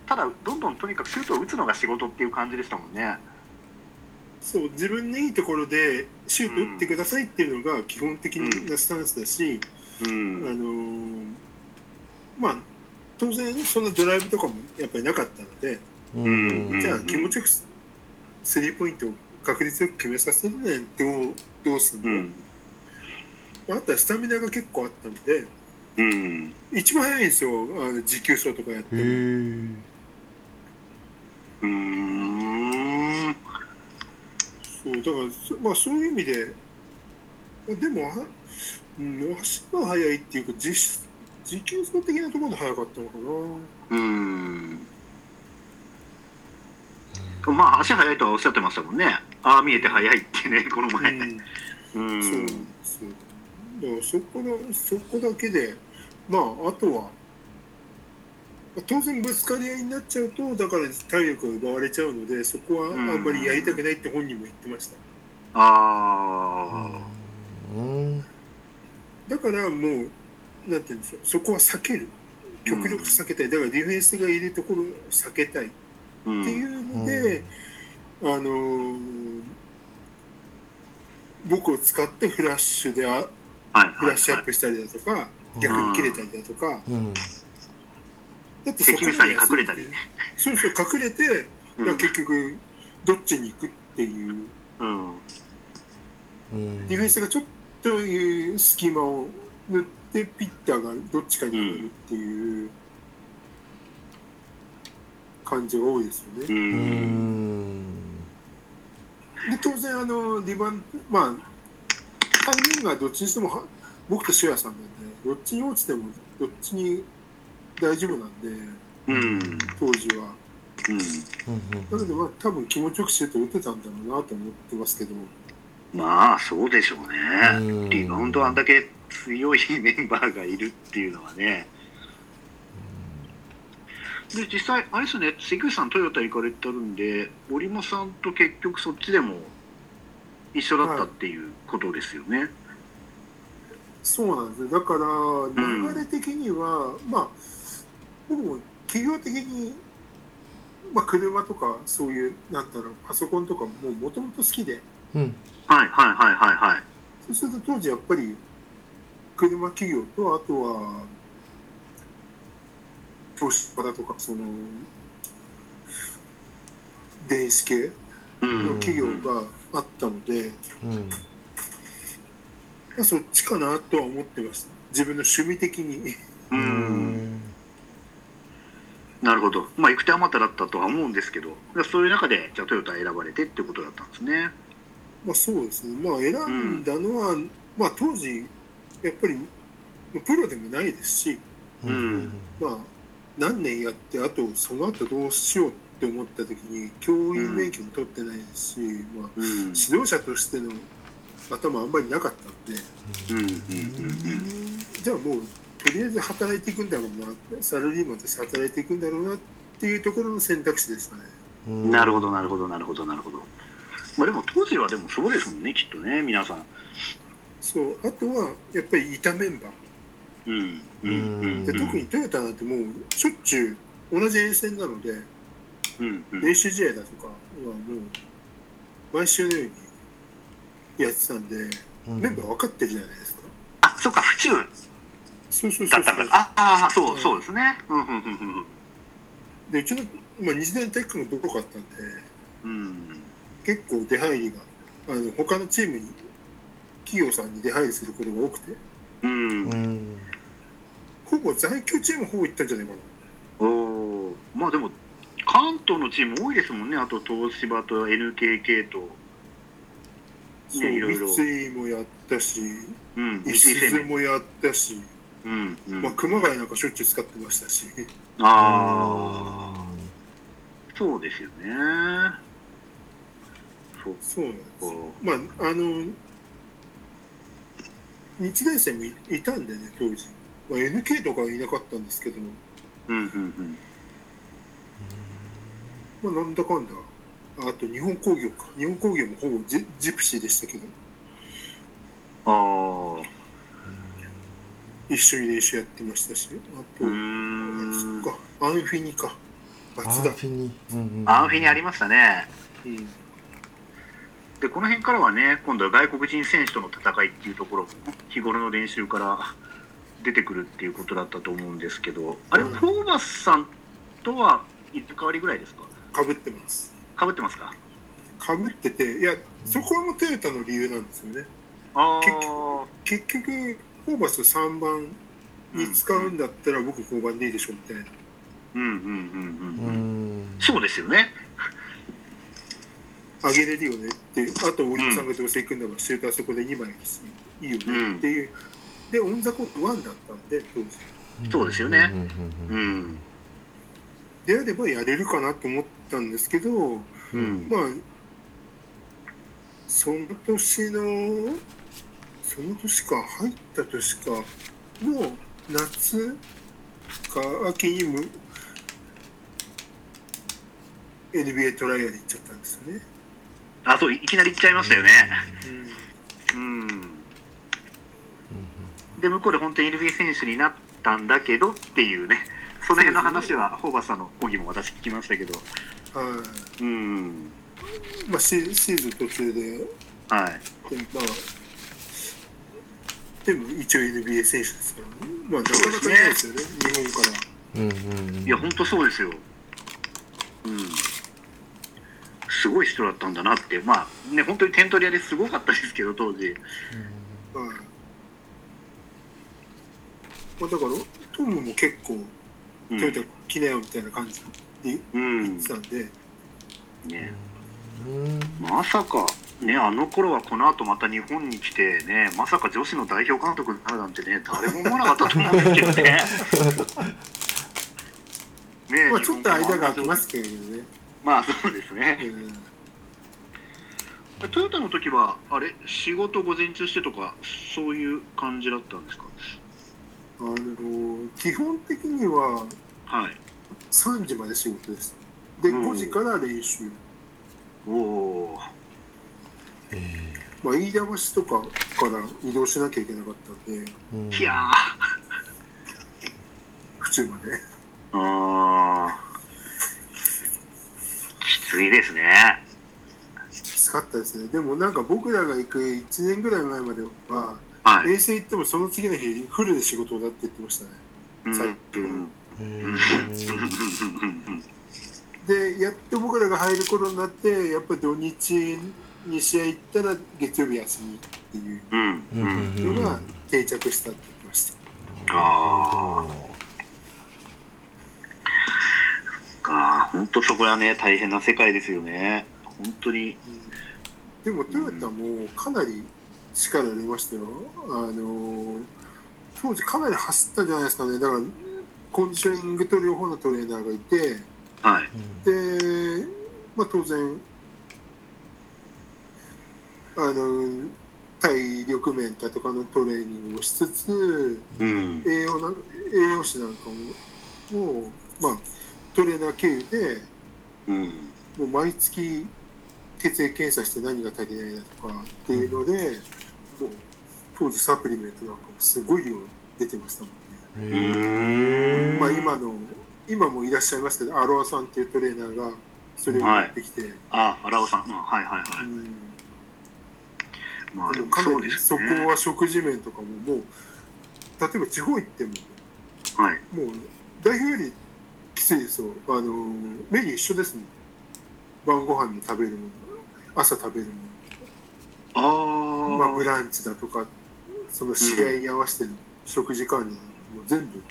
ただ、どんどんとにかくシュートを打つのが仕事っていう感じでしたもんね。そう自分のいいところでシュート打ってくださいっていうのが基本的なスタンスだし、うあん。のーまあ当然そんなドライブとかもやっぱりなかったので、うんうんじゃあ気持ちよくススリーポイントを確率よく決めさせるねどうどうすんの、うん。あとはスタミナが結構あったのでうん。一番早いんですよあの持久走とかやってうーん。そうだからそまあそういう意味ででもは、うん、足が速いっていうか持持久走的なところで速かったのかな。うん。まあ、足速いとはおっしゃってましたもんね。ああ、見えて速いってね、この前。うんうそうなんん。ですよ。だからそこのそこだけで、まああとは当然ぶつかり合いになっちゃうとだから体力が奪われちゃうのでそこはあんまりやりたくないって本人も言ってました。あうん。だからもうなんて言うんでしょうそこは避ける。極力避けたい。だからディフェンスがいるところを避けたい。っあ。うんていうので、あのー僕を使ってフラッシュであはいフラッシュアップしたりだとか、逆に切れたりだとか、うんだって関口さんに隠れたりね。そうそう隠れて、うん結局どっちに行くっていううん。うんディフェンスがちょっという隙間を塗ってピッターがどっちかに行るっていう感じが多いですよう。ね。うんんで当然あのリバンまあタイミングはどっちにしてもは僕とシュアさんなんでどっちに落ちてもどっちに大丈夫なんでうん。当時は。うん。だけどまあ多分気持ちよくシュート打てたんだろうなと思ってますけど。まあ、そうでしょううんね。リバウンドあんだけ強いメンバーがいるっていうのはね。で、実際、あれですね、関口さんトヨタ行かれてるんで、織茂さんと結局そっちでも一緒だったっていうことですよね。そうなんですね。だから、流れ的には、まあ、僕も企業的に、まあ、車とか、そういう、なんだろう、パソコンとかももともと好きで、うんはいはいはいはいはい。そうすると当時やっぱり、車企業と、あとは、投資家だとか、その、電子系うんの企業があったので、うんまあ、そっちかなとは思ってました。自分の趣味的に。う。うんんなるほど。まあ、行く手あまただったとは思うんですけど、そういう中で、じゃあトヨタ選ばれてってことだったんですね。まあそうですね。まあ選んだのは、まあ当時、やっぱり、プロでもないですし、うんまあ、何年やってあとその後どうしようって思った時に教員免許も取ってないですし、まあ、うん指導者としての頭あんまりなかったんで。うんうんうんじゃあもうとりあえず働いていくんだろうなサラリーマンとして働いていくんだろうなっていうところの選択肢ですかね。うん。なるほどなるほどなるほどなるほど。まあでも当時はでもそうですもんねきっとね皆さん。そう。あとはやっぱりいたメンバー。うんうんうん。で特にトヨタなんてもうしょっちゅう同じ沿線なのでうんうん。練習試合だとかはもう毎週のようにやってたんでうん。メンバー分かってるじゃないですか。あそっか府中そうそうそうそう。だったからああそう。そうですね。うんうんうんでうちの、まあ、日大体育もどこかあったんでうん。結構出入りがあの他のチームに企業さんに出入りすることが多くて。うん。うん。ほぼ在京チームほぼ行ったんじゃないかな。おおまあでも関東のチーム多いですもんね。あと東芝と NKK とそうねいろいろ。三井もやったしうんい三井生命。すもやったし、うんうん。まあ、熊谷なんかしょっちゅう使ってましたし。ああそうですよね。そうそうなんですこまああの日大生もいいたんでね当時、まあ、NK とかはいなかったんですけども、ううんうん。まあ、なんだかんだあと日本工業か。日本工業もほぼジジプシーでしたけど。うんああ一緒に練習やってましたし。あと、うーん。そっか。アンフィニか。ア松田。ーフィニ。うんうん。アンフィにありましたね。うん。でこの辺からはね今度は外国人選手との戦いっていうところも日頃の練習から出てくるっていうことだったと思うんですけどあれ、うん。フォーマスさんとは入れ替わりぐらいですか？かぶってますかぶってますか？かぶってていやそこもトヨタの理由なんですよね。あ結あ結局ホーバス3番に使うんだったら僕5番でいいでしょみたいな。うんうんうんううん。うん。んそうですよね。上げれるよねってあとおじさんがどうせ行くんだからシューターそこで2枚ですいいよねっていう、でオン・ザ・コート1だったんで当時。そうですよね。うんうんうん。うん。であればやれるかなと思ったんですけどうん。まあその年のその年か入った年かの夏か秋にむ NBA トライアル行っちゃったんですよね。あそういきなり行っちゃいましたよね。うん。うん。で向こうで本当に NBA 選手になったんだけどっていうね。その辺の話はホーバスさんの講義も私聞きましたけどはい。うん。まあ、シシーズン途中で、ではい。まあ、でも一応 NBA 選手ですから、ね、まあ、なかなかいないですよね、日本から。うんうんうんいや本当そうですよ。うん。すごい人だったんだなって。まあね本当に点取り屋ですごかったですけど当時。はい。まあ、だから、トムも結構、うん。トヨタ来なよみたいな感じ言ん。ってたんで、ね。うん。まさかねあの頃はこの後また日本に来てねまさか女子の代表監督になるなんてね誰も思わなかったと思うんですけどね。ねまあ、ちょっと間が空きますすけれどね。まあそうですね。うん。トヨタの時はあれ仕事午前中してとかそういう感じだったんですか？あの基本的にははい3時まで仕事です。で、うん。5時から練習。おおえまあ、飯田橋とかから移動しなきゃいけなかったんで、ーうん。ーいやー。府中まで。あー。きついですね。きつかったですね。でもなんか僕らが行く1年ぐらい前までは、はい、遠征行ってもその次の日フルで仕事だって言ってましたね。うん。最うんうんで、やっと僕らが入る頃になって、やっぱり土日に試合行ったら月曜日休みっていううん。うん。うんのが定着したって言ってました。ああ本当そこはね大変な世界ですよね。本当に。でもトヨタもかなり力入れましたよ。あの当時かなり走ったんじゃないですかね。だからコンディショニングと両方のトレーナーがいてはい。で、まあ、当然あの体力面だとかのトレーニングをしつつうん。栄養な栄養士なんかももう、まあ、トレーナー経由でうん。もう毎月血液検査して何が足りないだとかっていうので、もう当時サプリメントなんかもすごい量出てましたもん。まあ今の今もいらっしゃいますけどアロアさんっていうトレーナーがそれをやってきて、あ、荒尾さん。うんはいはいはうんい。まあでもかなりそこね。は食事面とかももう例えば地方行ってもはい。もう代表よりきついですよあのメニュー一緒ですもん晩ご飯に食べるもの朝食べるもあの、まあ、ブあ。ランチだとかその試合に合わせての食事管理も全部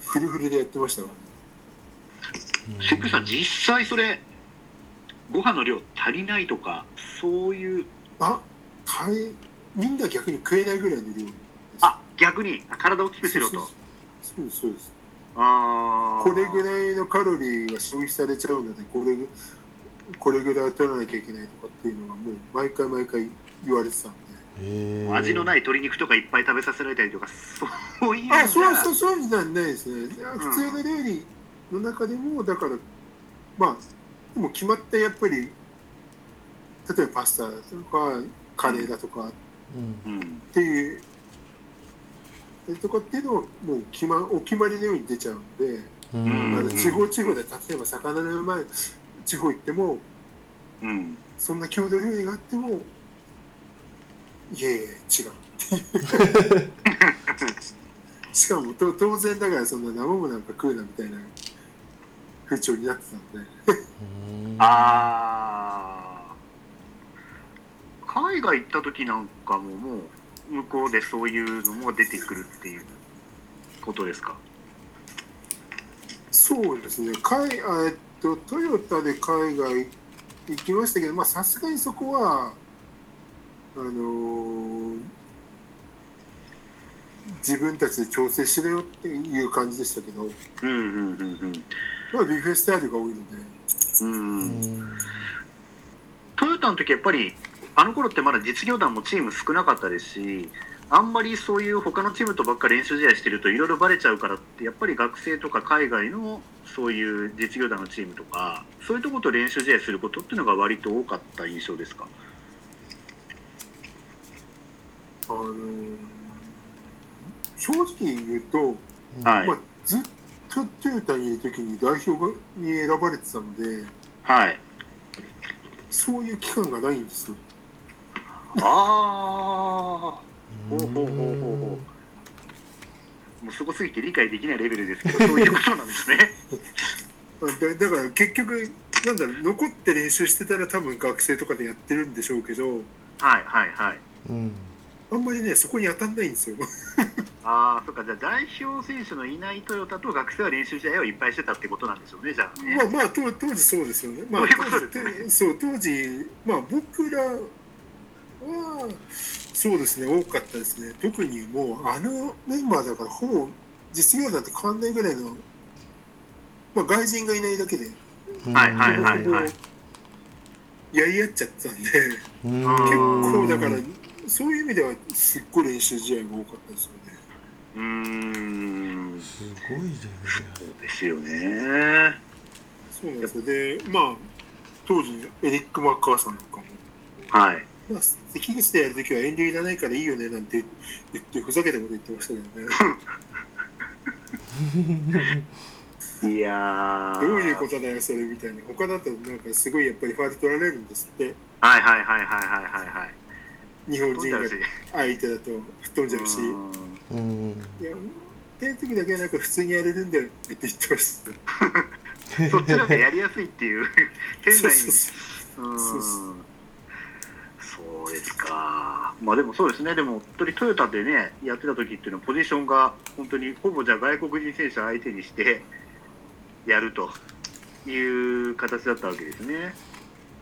フルフルでやってましたからシップさん、実際それ、ご飯の量足りないとか、そういう、あかえみんな逆に食えないぐらいの量あ、逆に、あ体を大きくしろと。そうですそうです。ああ。これぐらいのカロリーが消費されちゃうのでこれぐこれぐらい取らなきゃいけないとかっていうのがもう毎回毎回言われてたんで味のないい鶏肉とかいっぱい食べさせられたりとか、そういうあそうそうそういうのはないですね。普通の料理の中でもだからまあでも決まってやっぱり例えばパスタだとかカレーだとかっうん。ていう、とかっていうのをもう決まお決まりのように出ちゃうんで、ん。あの地方地方で例えば魚のうまい地方行ってもうん。そんな郷土料理があってもいやいや違う しかもと当然だからそんな生もなんか食うなみたいな風潮になってたんでああ。海外行った時なんかももう、向こうでそういうのも出てくるっていうことですか？そうですね海あえっとトヨタで海外行きましたけどまあさすがにそこはあのー自分たちで調整しろよっていう感じでしたけど、うんうんうんまあ、ビュッフェスタイルが多いのでうん。うん。トヨタの時やっぱりあの頃ってまだ実業団もチーム少なかったですしあんまりそういう他のチームとばっかり練習試合してるといろいろバレちゃうからってやっぱり学生とか海外のそういう実業団のチームとかそういうところと練習試合することっていうのが割と多かった印象ですか？あのー正直言うと、はい。まあ、ずっとトヨタにいる時に代表がに選ばれてたのではい。そういう期間がないんですよ。ああ ほうほうほうほうほう。もうすごすぎて理解できないレベルですけど そういうことなんですね。あだだから結局なんだろう残って練習してたら多分学生とかでやってるんでしょうけどはいはいはい。うんあんまりねそこに当たんないんですよ。ああそっかじゃあ代表選手のいないトヨタと学生は練習試合をいっぱいしてたってことなんでしょうねじゃあね、まあまあ当当時そうですよね。まあそういうことですね当時そう当時まあ僕らはそうですね多かったですね。特にもうあのメンバーだからほぼ実業団と変わんないぐらいのまあ外人がいないだけではいはいはいはいやり合っちゃってたんでうん結構だからそういう意味ではすっごい練習試合が多かったですよね。うーんすごいレベルそうですよねそうなんですよ。でまあ当時エリック・マッカーサーなんかもはいまあ、関口でやるときは遠慮いらないからいいよねなんて言ってふざけたこと言ってましたけどね。いやーどういうことだよそれみたいな。他だとなんかすごいやっぱりファウル取られるんですって。はいはいはいはいはいはいはい日本人が相手だと吹っ飛んじゃうし。いうんや、っていう時だけはなんか普通にやれるんだよって言ってました。う んそっちの方がやりやすいっていう変な意味そうですか。まあでもそうですね。でも本当にトヨタでねやってた時っていうのはポジションが本当にほぼじゃあ外国人選手相手にしてやるという形だったわけですね。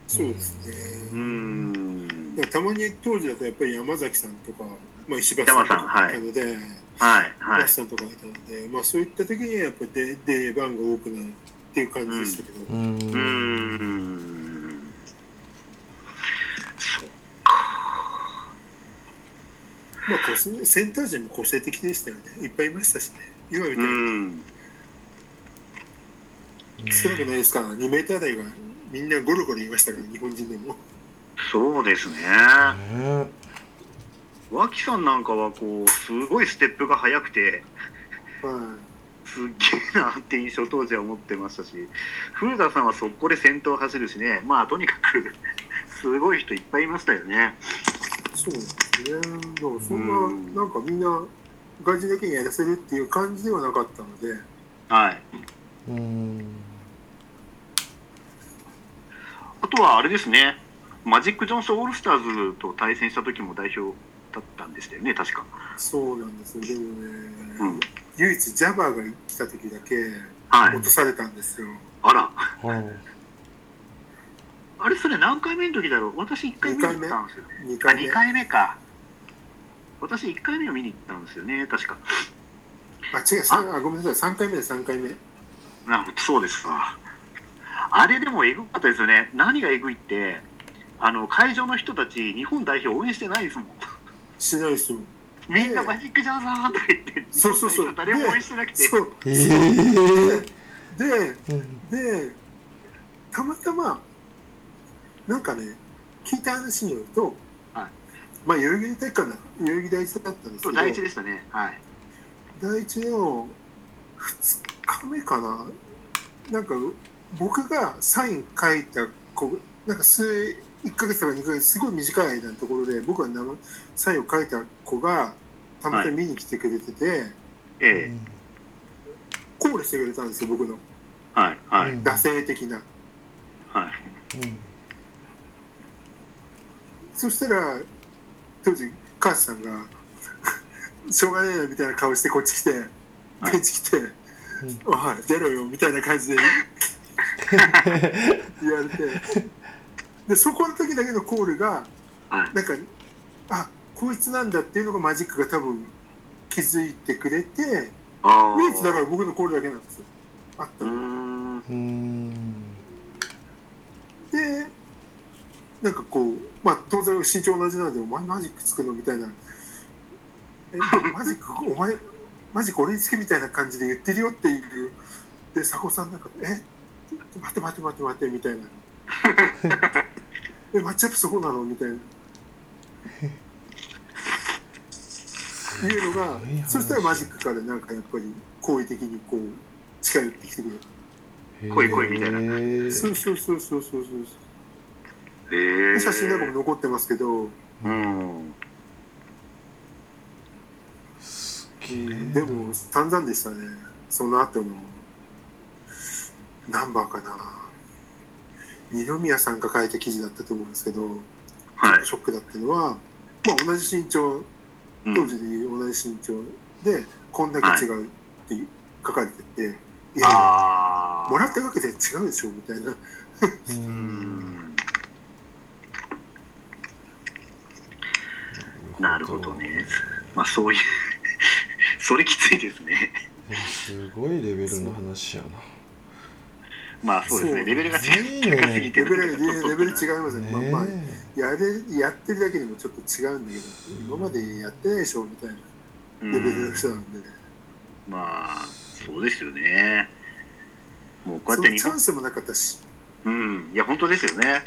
そうですうね。ん。だからたまに当時だとやっぱり山崎さんとか、まあ、石橋さ山んとかいい。たので、はいはい。ラスさんとかいたので、まあ、そういった時にはやっぱり出出番が多くなるっていう感じでしたけど、うん。うまあ、個性センター陣も個性的でしたよね。いっぱいいましたしね。今みたういに。ん。少なくないですか？ら2メーター台がみんなゴロゴロいましたから日本人でもそうですね。ね脇さんなんかはこうすごいステップが速くてはすっげえなって印象当時は思ってましたし古田さんは速攻で先頭走るしねまあとにかくすごい人いっぱいいましたよね。いそうですね。だからそんな、うん。なんかみんな外人だけにやらせるっていう感じではなかったので。はい。うん。あとはあれですねマジック・ジョンソン・オールスターズと対戦した時も代表だったんでしたよね確か。そうなんですよ。でもね、うん。唯一ジャバーが来た時だけはい。落とされたんですよ、あら。はい。あれそれ何回目の時だろう？私1回見に行ったんですよ。2あ回目？2回目か。私1回目を見に行ったんですよね確か。あ違うさあごめんなさい。3回目で3回目。なそうですわあれでもえぐかったですよね。何がえぐいってあの会場の人たち日本代表応援してないですもん。しないですよ。みんなマジック・ジャンさんとか言ってそうそうそう。誰も応援してなくて。そう。ええでうんでたまたまなんかね聞いた話によると、はい。まあ代々木体育館だ代々木第一だったんですけどそう第一でしたね。はい。第一の2日目かな。なんか僕がサイン書いた子なんか数1ヶ月とか2ヶ月すごい短い間のところで僕が名前サインを書いた子がたまたま見に来てくれてて、ええ。コールしてくれたんですよ僕の。はいはい、うん。惰性的な。はい。うん。そしたら当時母さんが しょうがねえなみたいな顔してこっち来てはい。ベンチ来て「おい出ろよ」みたいな感じで 言われてでそこの時だけのコールがはい。なんかあこいつなんだっていうのがマジックが多分気づいてくれてあ唯一だから僕のコールだけなんですよ。あったのでなんかこうまあ当然身長同じなので「お前マジック作るの?」みたいな「え マジックお前マジック俺につけ」みたいな感じで言ってるよっていう。で佐古さんなんか「え？待って待って待って待って」みたいな「えマッチアップそうなの?」みたいな。いうのがそしたらマジックからなんかやっぱり好意的にこう近寄ってきてくれる。来い来いみたいな。そうそうそうそうそうそう。ええ写真なんかも残ってますけど、うん。すげえでも散々でしたね。その後のナンバーかな二宮さんが書いた記事だったと思うんですけど、はい。ショックだったのは、まあ、同じ身長うん。当時でいう同じ身長でこんだけ違うって書かれてて、い、やいやもらったわけで違うでしょみたいな。ううん。んなるほどね。まあそういう それきついですね。すごいレベルの話やなまあそうですね。レベルがいいね高すぎてレベルレベル違いますね。まあまあねやれやってるだけでもちょっと違うんだけど今までやってないでしょみたいなレベルの人なんで、まあそうですよね。もうこうやってチャンスもなかったし。うん。いや本当ですよね。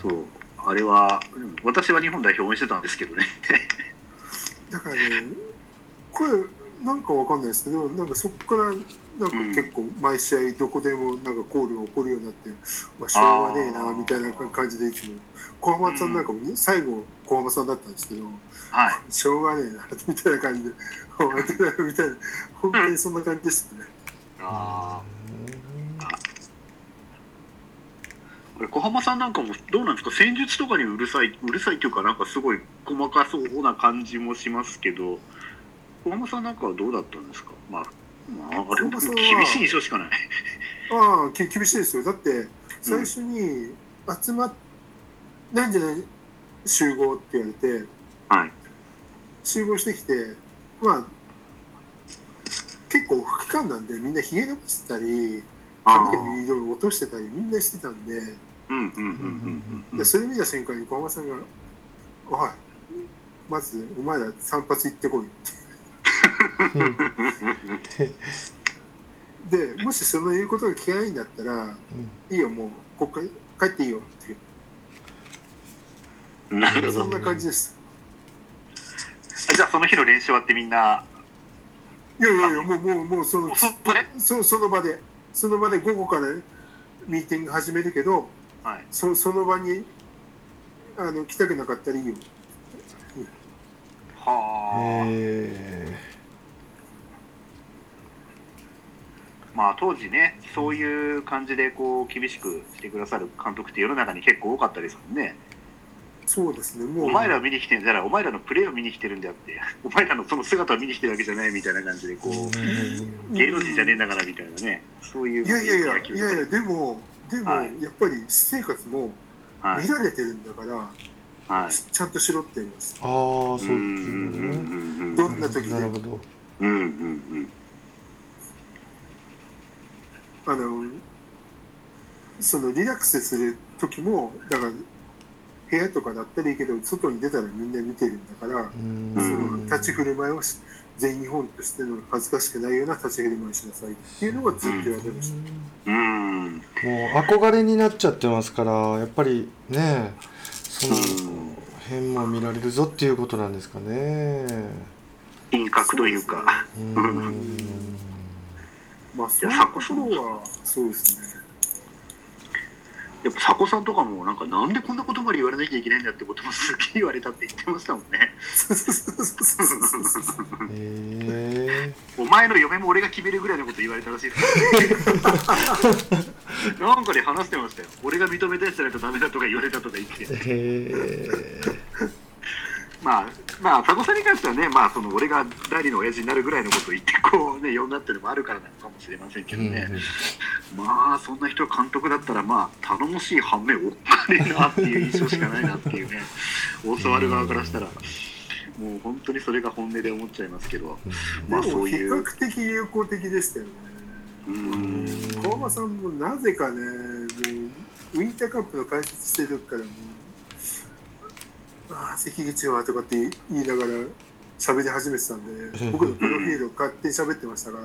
そう。あれはうん私は日本代表応援してたんですけどね。だからねこれなんかわかんないですけどなんかそこからなんか結構毎試合どこでもなんかコールが起こるようになって、まあ、しょうがねえなみたいな感じでいつも。小浜さんなんかも、最後小浜さんだったんですけどはい。しょうがねえなみたいな感じで「お前だよ」みたいな本当にそんな感じでしたね。ああこれ小浜さんなんかもどうなんですか？戦術とかにうるさいうるさいっていうかなんかすごい細かそうな感じもしますけど小浜さんなんかはどうだったんですか？まあ、まあ、厳しい印象しかないああき厳しいですよだって最初に集まっ何時に集合って言われてはい。集合してきてまあ結構不期間なんでみんなひげ伸ばしてたりあ髪の毛色々落としてたりみんなしてたんでうんうんうんうんうん。でそれ見た瞬間に小浜さんが「おいまずお前ら散髪行ってこい」でもしその言うことが聞けないんだったらいいよもうこっから帰っていいよっていう。なるほど。そんな感じです。あじゃあその日の練習終わってみんな、いやいやいやもうもうもうそのそそその場で。その場で午後からミーティング始めるけどはい。そその場にあの来たくなかったらいいよ。はあ。えまあ当時ね、そういう感じでこう厳しくしてくださる監督って世の中に結構多かったですもんね。そうですねもう。お前らを見に来てるんじゃない、お前らのプレーを見に来てるんであって、お前らのその姿を見に来てるわけじゃないみたいな感じで、こう、芸能人じゃねえんだからみたいなね、そういう。いやいやいやいやいやでもでも、はい。やっぱり私生活もはい。見。られてるんだから、はい。ちゃんとしろって言います。ああそうっていううんうんねうんどんな時でなるほど。うんうんうんあのそのリラックスする時もだから部屋とかだったらいいけど外に出たらみんな見てるんだから、うん。その立ち振る舞いをし全日本としての恥ずかしくないような立ち振る舞いしなさいっていうのがずっと言われてました、うん。もう憧れになっちゃってますからやっぱりねその辺も見られるぞっていうことなんですかね。品格というか。うんまあそういうところはそうですねやっぱ佐古さんとかもなんかなんでこんな言葉で言われなきゃいけないんだってこともすっげえ言われたって言ってましたもんね。えお前の嫁も俺が決めるぐらいのこと言われたらしいですよなんかで話してましたよ。俺が認めたやつじゃないとダメだとか言われたとか言って。ー、えまあ、まあ、佐古さんに関してはね、まあ、その俺が代理の親父になるぐらいのことを言って、こうね、呼んだっていうのもあるからなのかもしれませんけどね。まあ、そんな人が監督だったら、まあ、頼もしい反面、おっかねえなっていう印象しかないなっていうね、教わる側からしたら、もう本当にそれが本音で思っちゃいますけど、まあ、そういう。較的友好的でしたよね。うん。川間さんもなぜかねもうウィンターカップの解説してる時からもう「ああ関口は」とかって言いながら喋り始めてたんで僕のプロフィールを勝手に喋ってましたから。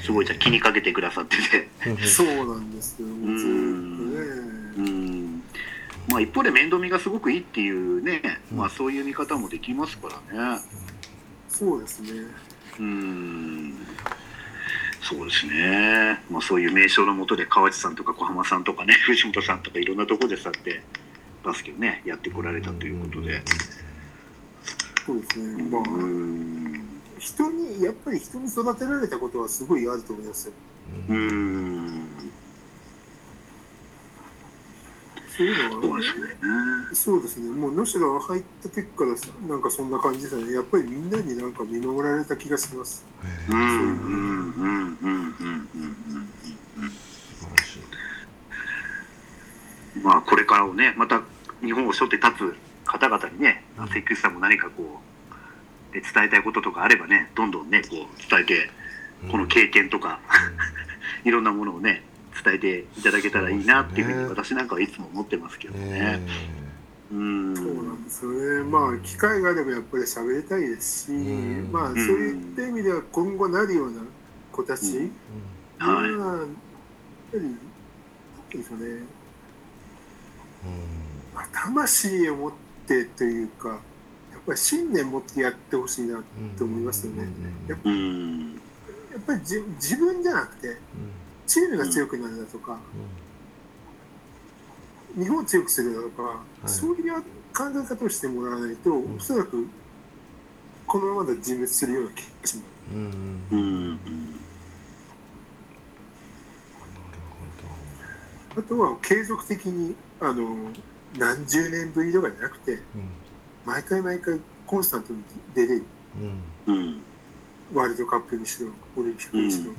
すごいじゃあ気にかけてくださってて。そうなんですよずーっとうねん。まあ一方で面倒見がすごくいいっていうね、まあそういう見方もできますからね。そうですね。うん。そうですね。まあそういう名称のもとで川内さんとか小浜さんとかね、藤本さんとかいろんなところでさってバスケをね、やってこられたということで。そうですねまあうん。人にやっぱり人に育てられたことはすごいあると思いますようん。そういうのは、ね、そうですね。もう能代が入った時からなんかそんな感じですね。やっぱりみんなになんか見守られた気がします。うんうんうんうんうんうんうんまあこれからをねまた日本を背負って立つ方々にね関口さんも何かこう伝えたいこととかあればねどんどんねこう伝えてこの経験とか、うん、いろんなものをね伝えていただけたらいいなっていうふうに私なんかはいつも思ってますけどえね。うん。そうなんですよね。まあ機会があればやっぱり喋りたいですし、うん。まあそういった意味では今後なるような子たち、はい。やっぱりでしょうね、まあ、魂を持ってというかやっぱり信念持ってやってほしいなと思いますよね。やっうん。やっぱりじ自分じゃなくてチームが強くなるだとか、日本を強くするだとか、い。そういう考え方をしてもらわないと、ん。おそらくこのままで自滅するような気がします。うんうん。あとは継続的にあの何十年ぶりとかじゃなくて毎回毎回コンスタントに出れる。うん。ワールドカップにしろオリンピックにしろ、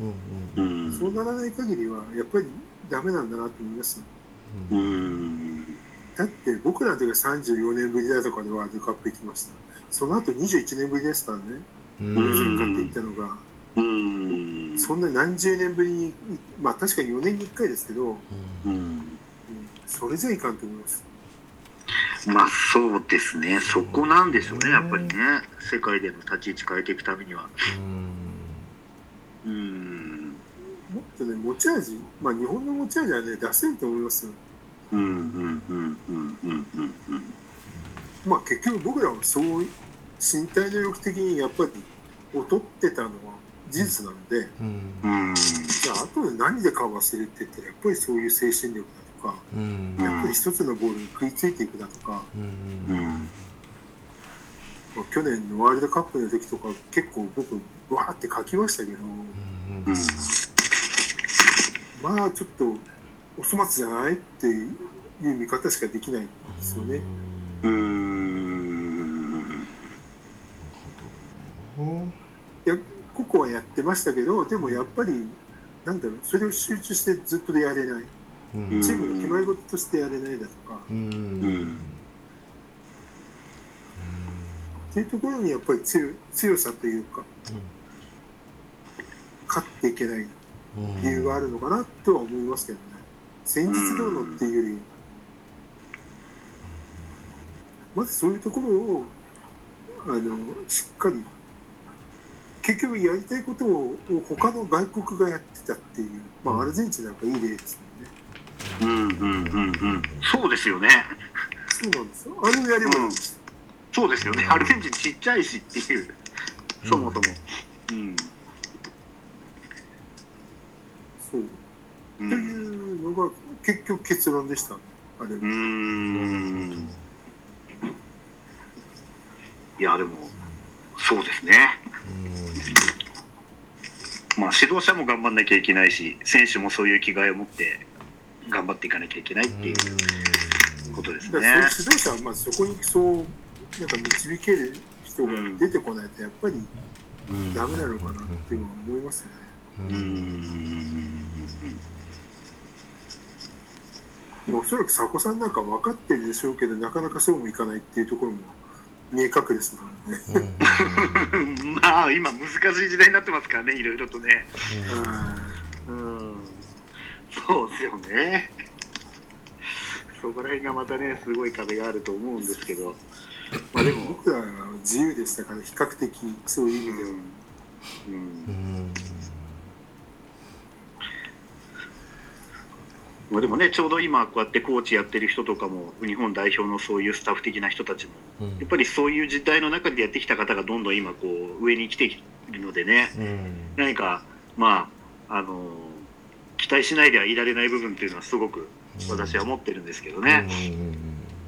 うん。そうならない限りはやっぱりダメなんだなと思います。うん。だって僕らの時は34年ぶりだとかでワールドカップ行きました。その後21年ぶりですからね。うん。予選勝っていったのが。うん。そんな何十年ぶりにまあ確かに4年に1回ですけど、うん。うん。それじゃいかんと思いますまあそうですね。そこなんでしょうねやっぱりね。世界での立ち位置変えていくためには。うん。もっとね持ち味。まあ日本の持ち味はね出せると思いますよ。うんうんうんうんうんうんうん。まあ結局僕らはそう身体能力的にやっぱり劣ってたのは事実なので、うん。うん。じゃあ後で何でカバーするって言ったらやっぱりそういう精神力か、うん。やっぱり一つのボールに食いついていくだとか、うんうん。まあ、去年のワールドカップの時とか結構僕わーって書きましたけど、うんまあちょっとお粗末じゃないっていう見方しかできないんですよね。うん。いやここはやってましたけどでもやっぱりなんだろうそれを集中してずっとでやれない。うんチームの決まり事としてやれないだとか。うん。うん。っていうところにやっぱり強強さというか勝っていけない理由があるのかなとは思いますけどね。戦術どうのっていうよりまずそういうところをあのしっかり結局やりたいことを他の外国がやってたっていうまあアルゼンチンなんかいい例ですよねうんうんうんうん。そうですよね。そうなんですよ。あれをやればいいん。そうですよね。アルゼンチンちっちゃいしっていう。そもそも。うん。そう。うんというのが結局結論でした。あれは。うーん。いやでもそうですね。まあ指導者も頑張んなきゃいけないし選手もそういう気概を持って頑張っていかなきゃいけないっていうことですだからね。指導者はまあそこにそうなんか導ける人が出てこないとやっぱりダメなのかなっていうのは思いますね。うーんおそらく佐古さんなんか分かってるでしょうけどなかなかそうもいかないっていうところも見え隠れすね まあ今難しい時代になってますからねいろいろとね。うんそうですよね。そこら辺がまたねすごい壁があると思うんですけど。まあでも。僕らは自由でしたから比較的そういう意味では、うんまあでもねちょうど今こうやってコーチやってる人とかも日本代表のそういうスタッフ的な人たちもやっぱりそういう時代の中でやってきた方がどんどん今こう上に来ているのでね何かまああの期待しないではいられない部分っていうのはすごく私は思ってるんですけどね。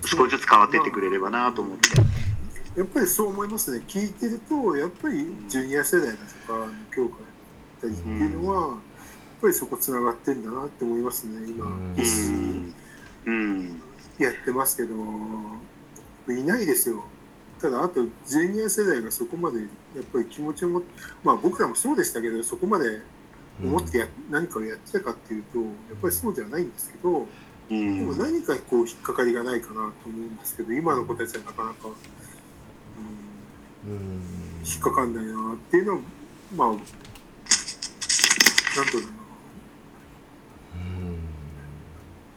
少しずつ変わっていってくれればなと思って。やっぱりそう思いますね。聞いてるとやっぱりジュニア世代だとか強化だったりっていうのは、やっぱりそこつながってんだなって思いますね今。うん。必死にうん。やってますけどいないですよ。ただあとジュニア世代がそこまでやっぱり気持ちを持ってまあ僕らもそうでしたけどそこまで思ってや、何かをやってたかっていうとやっぱりそうではないんですけど、うでもん何かこう引っかかりがないかなと思うんですけど今の子たちはなかなか、うん、引っかかんないなっていうのはまあなんだろうな。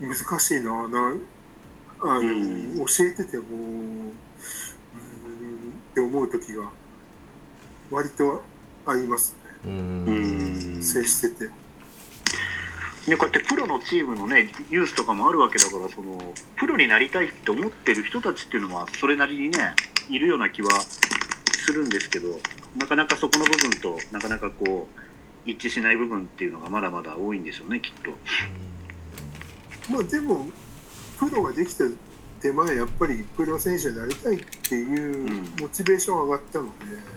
難しいななあの、うん。教えててもうんって思う時が割とあります。ねうん接してて。ね、こうやってプロのチームのねユースとかもあるわけだからそのプロになりたいって思ってる人たちっていうのはそれなりにねいるような気はするんですけどなかなかそこの部分となかなかこう一致しない部分っていうのがまだまだ多いんでしょうねきっと。まあでもプロができた手前やっぱりプロ選手になりたいっていううん。モチベーション上がったので、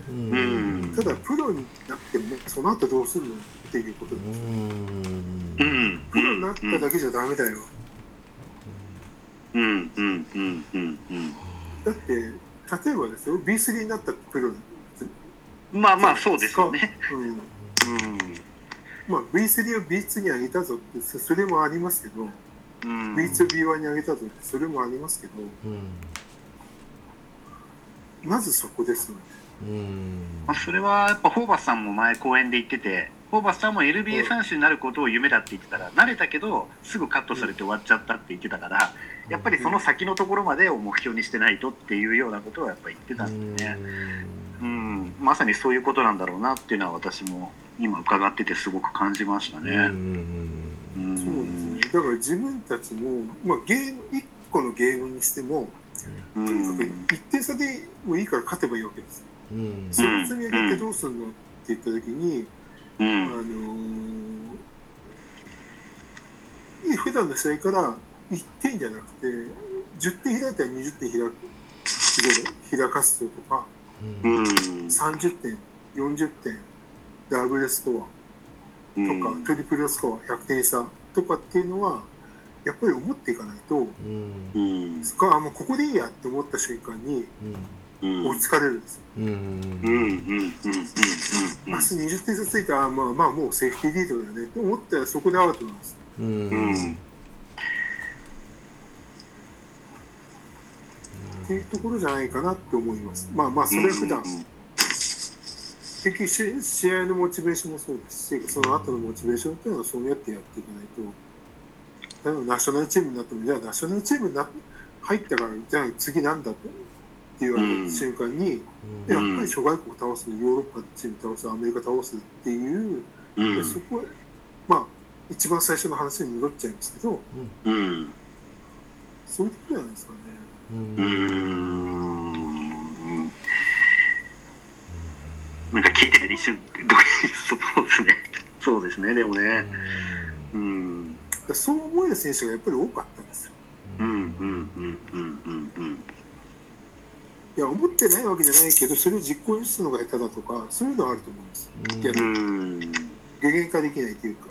うん。ただプロになってもその後どうするのっていうこと。でうん。プロになっただけじゃダメだよ。うん。うん。うん。うん。うん。だって例えばですよ B3 になったプロ、うんまあまあそうですよね。うん。うん。まあ、V3 を B2 に上げたぞってそそれもありますけどうん、B2、B1 に上げたとそれもありますけど、うん。まずそこですよね。うんまあ、それはやっぱホーバスさんも前講演で言っててホーバスさんも NBA 選手になることを夢だって言ってたら慣れたけどすぐカットされて終わっちゃったって言ってたからやっぱりその先のところまでを目標にしてないとっていうようなことはやっぱ言ってたんでね、うん、まさにそういうことなんだろうなっていうのは私も今伺っててすごく感じましたうん。ね。うん。だから自分たちも、まあ、ゲーム、一個のゲームにしても、うとにかくん一点差でもいいから勝てばいいわけですよ。うん。その積み上げてどうするのって言った時に、うあんのー普段の試合から1点じゃなくて、10点開いたら20点開く、開かすとか、うん。うん。30点、40点、ダブルスコアとか、トリプルスコア、100点差とかっていうのは、やっぱり思っていかないと、うん。うんそこはあもうここでいいやって思った瞬間にうん。追いつかれるんですよ。うん。うん。うん。うん。うん。明日20点差ついたら、まあまあもうセーフティーリードだよね。って思ったらそこでアウトなんです。うん。ううん。んっていうところじゃないかなって思います。まあまあそれは普段、結局し試合のモチベーションもそうですし、その後のモチベーションっていうのはそうやってやっていかないと、例えばナショナルチームになっても、じゃあナショナルチームにな入ったから、じゃあ次なんだって言われた瞬間に、やっぱり諸外国倒す、ヨーロッパチーム倒す、アメリカ倒すっていう、うん。そこは、まあ、一番最初の話に戻っちゃいますけど、うん。そういうことじゃないですかね。うーんなんか聞いてて一瞬ドキそうですね。そうですねでもね。うん。そう思える選手がやっぱり多かったんですよ。うんうんうんうんうんうん。いや、思ってないわけじゃないけど、それを実行に移すのが下手だとか、そういうのはあると思います。逆に。うん。具現化できないというか、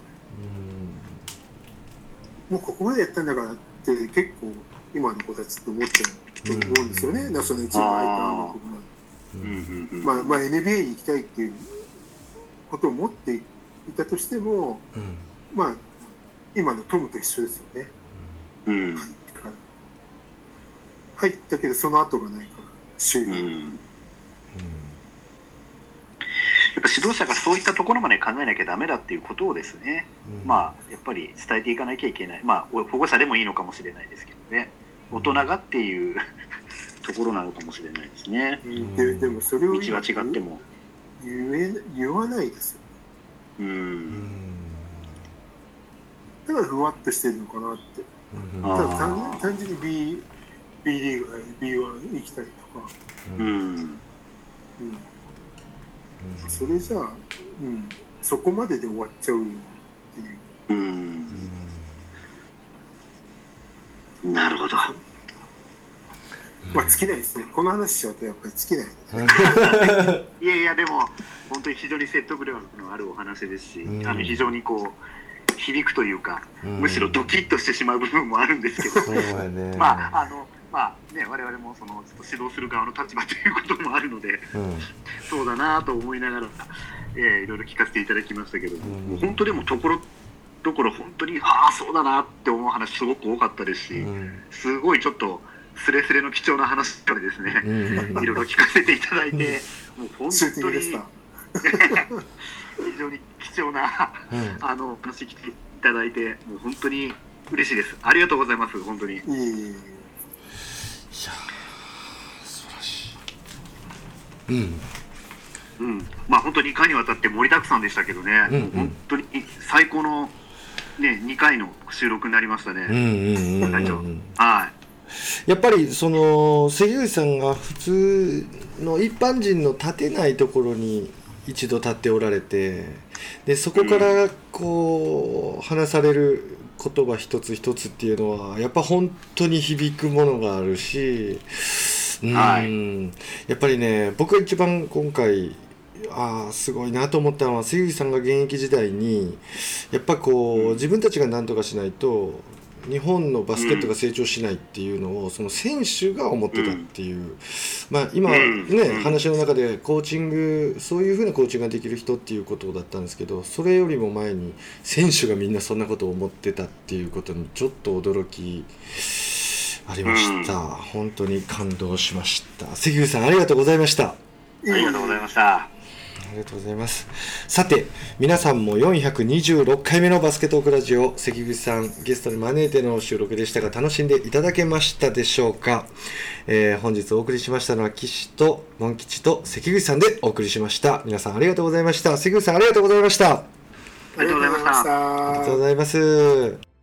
もうここまでやったんだからって結構今の子たちって思っちゃうと思うんですよね、ナショナルチーム入ったあの子がうんうんうん。まあ、まあ NBA に行きたいっていうことを持っていたとしても、まあ、今のトムと一緒ですよね。うん。入ったけど、その後がないから、周囲に。うん。やっぱ指導者がそういったところまで考えなきゃダメだっていうことをですね、まあやっぱり伝えていかなきゃいけない。まあお保護者でもいいのかもしれないですけどね。大人がっていうところなのかもしれないですね。ででもそれを道が違っても。言え言わないですよ。うん。だからふわっとしてるのかなって。あただー単単純に B, B リーグが B1 行きたいとか、うん。うん、それじゃあ、うん、そこまでで終わっちゃうっていう。うん。なるほどまあ尽きないですね。この話しちゃうとやっぱり尽きない。いやいやでも本当に非常に説得力のあるお話ですし、うん。あの非常にこう響くというか、うん。むしろドキッとしてしまう部分もあるんですけど、ね。まああのまあね我々もそのちょっと指導する側の立場ということもあるのでうん。そうだなと思いながら、えーいろいろ聞かせていただきましたけど、ん。もう本当でもところどころ本当にああそうだなって思う話すごく多かったですし、うん。すごいちょっ重スレスレの貴重な話からですね、うんいろいろ聞かせていただいて、もう本当にグでした。非常に貴重なうん。あの話来ていただいて、もう本当に嬉しいです。ありがとうございます、本当に。いいいいいやー素晴らしい。うん。うん、まあ本当に2回にわたって盛りだくさんでしたけどね、うんうん。本当に最高の、ね、2回の収録になりましたね。うんうんうんうんはやっぱりその関口さんが普通の一般人の立てないところに一度立っておられてでそこからこう話される言葉一つ一つっていうのはやっぱ本当に響くものがあるしうん、はい。やっぱりね僕が一番今回ああすごいなと思ったのは関口さんが現役時代にやっぱこう自分たちが何とかしないと日本のバスケットが成長しないっていうのをその選手が思ってたっていう、まあ、今ね、うん。話の中でコーチングそういうふうなコーチングができる人っていうことだったんですけどそれよりも前に選手がみんなそんなことを思ってたっていうことにちょっと驚きありました、本当に感動しました。関口さんありがとうございました。ありがとうございました。ありがとうございます。さて、皆さんも426回目のバスケットークラジオ、関口さんゲストに招いての収録でしたが、楽しんでいただけましたでしょうか？えー本日お送りしましたのは、岸とモン吉と関口さんでお送りしました。皆さんありがとうございました。関口さんありがとうございました。あありがとうございました。ありがとうございます。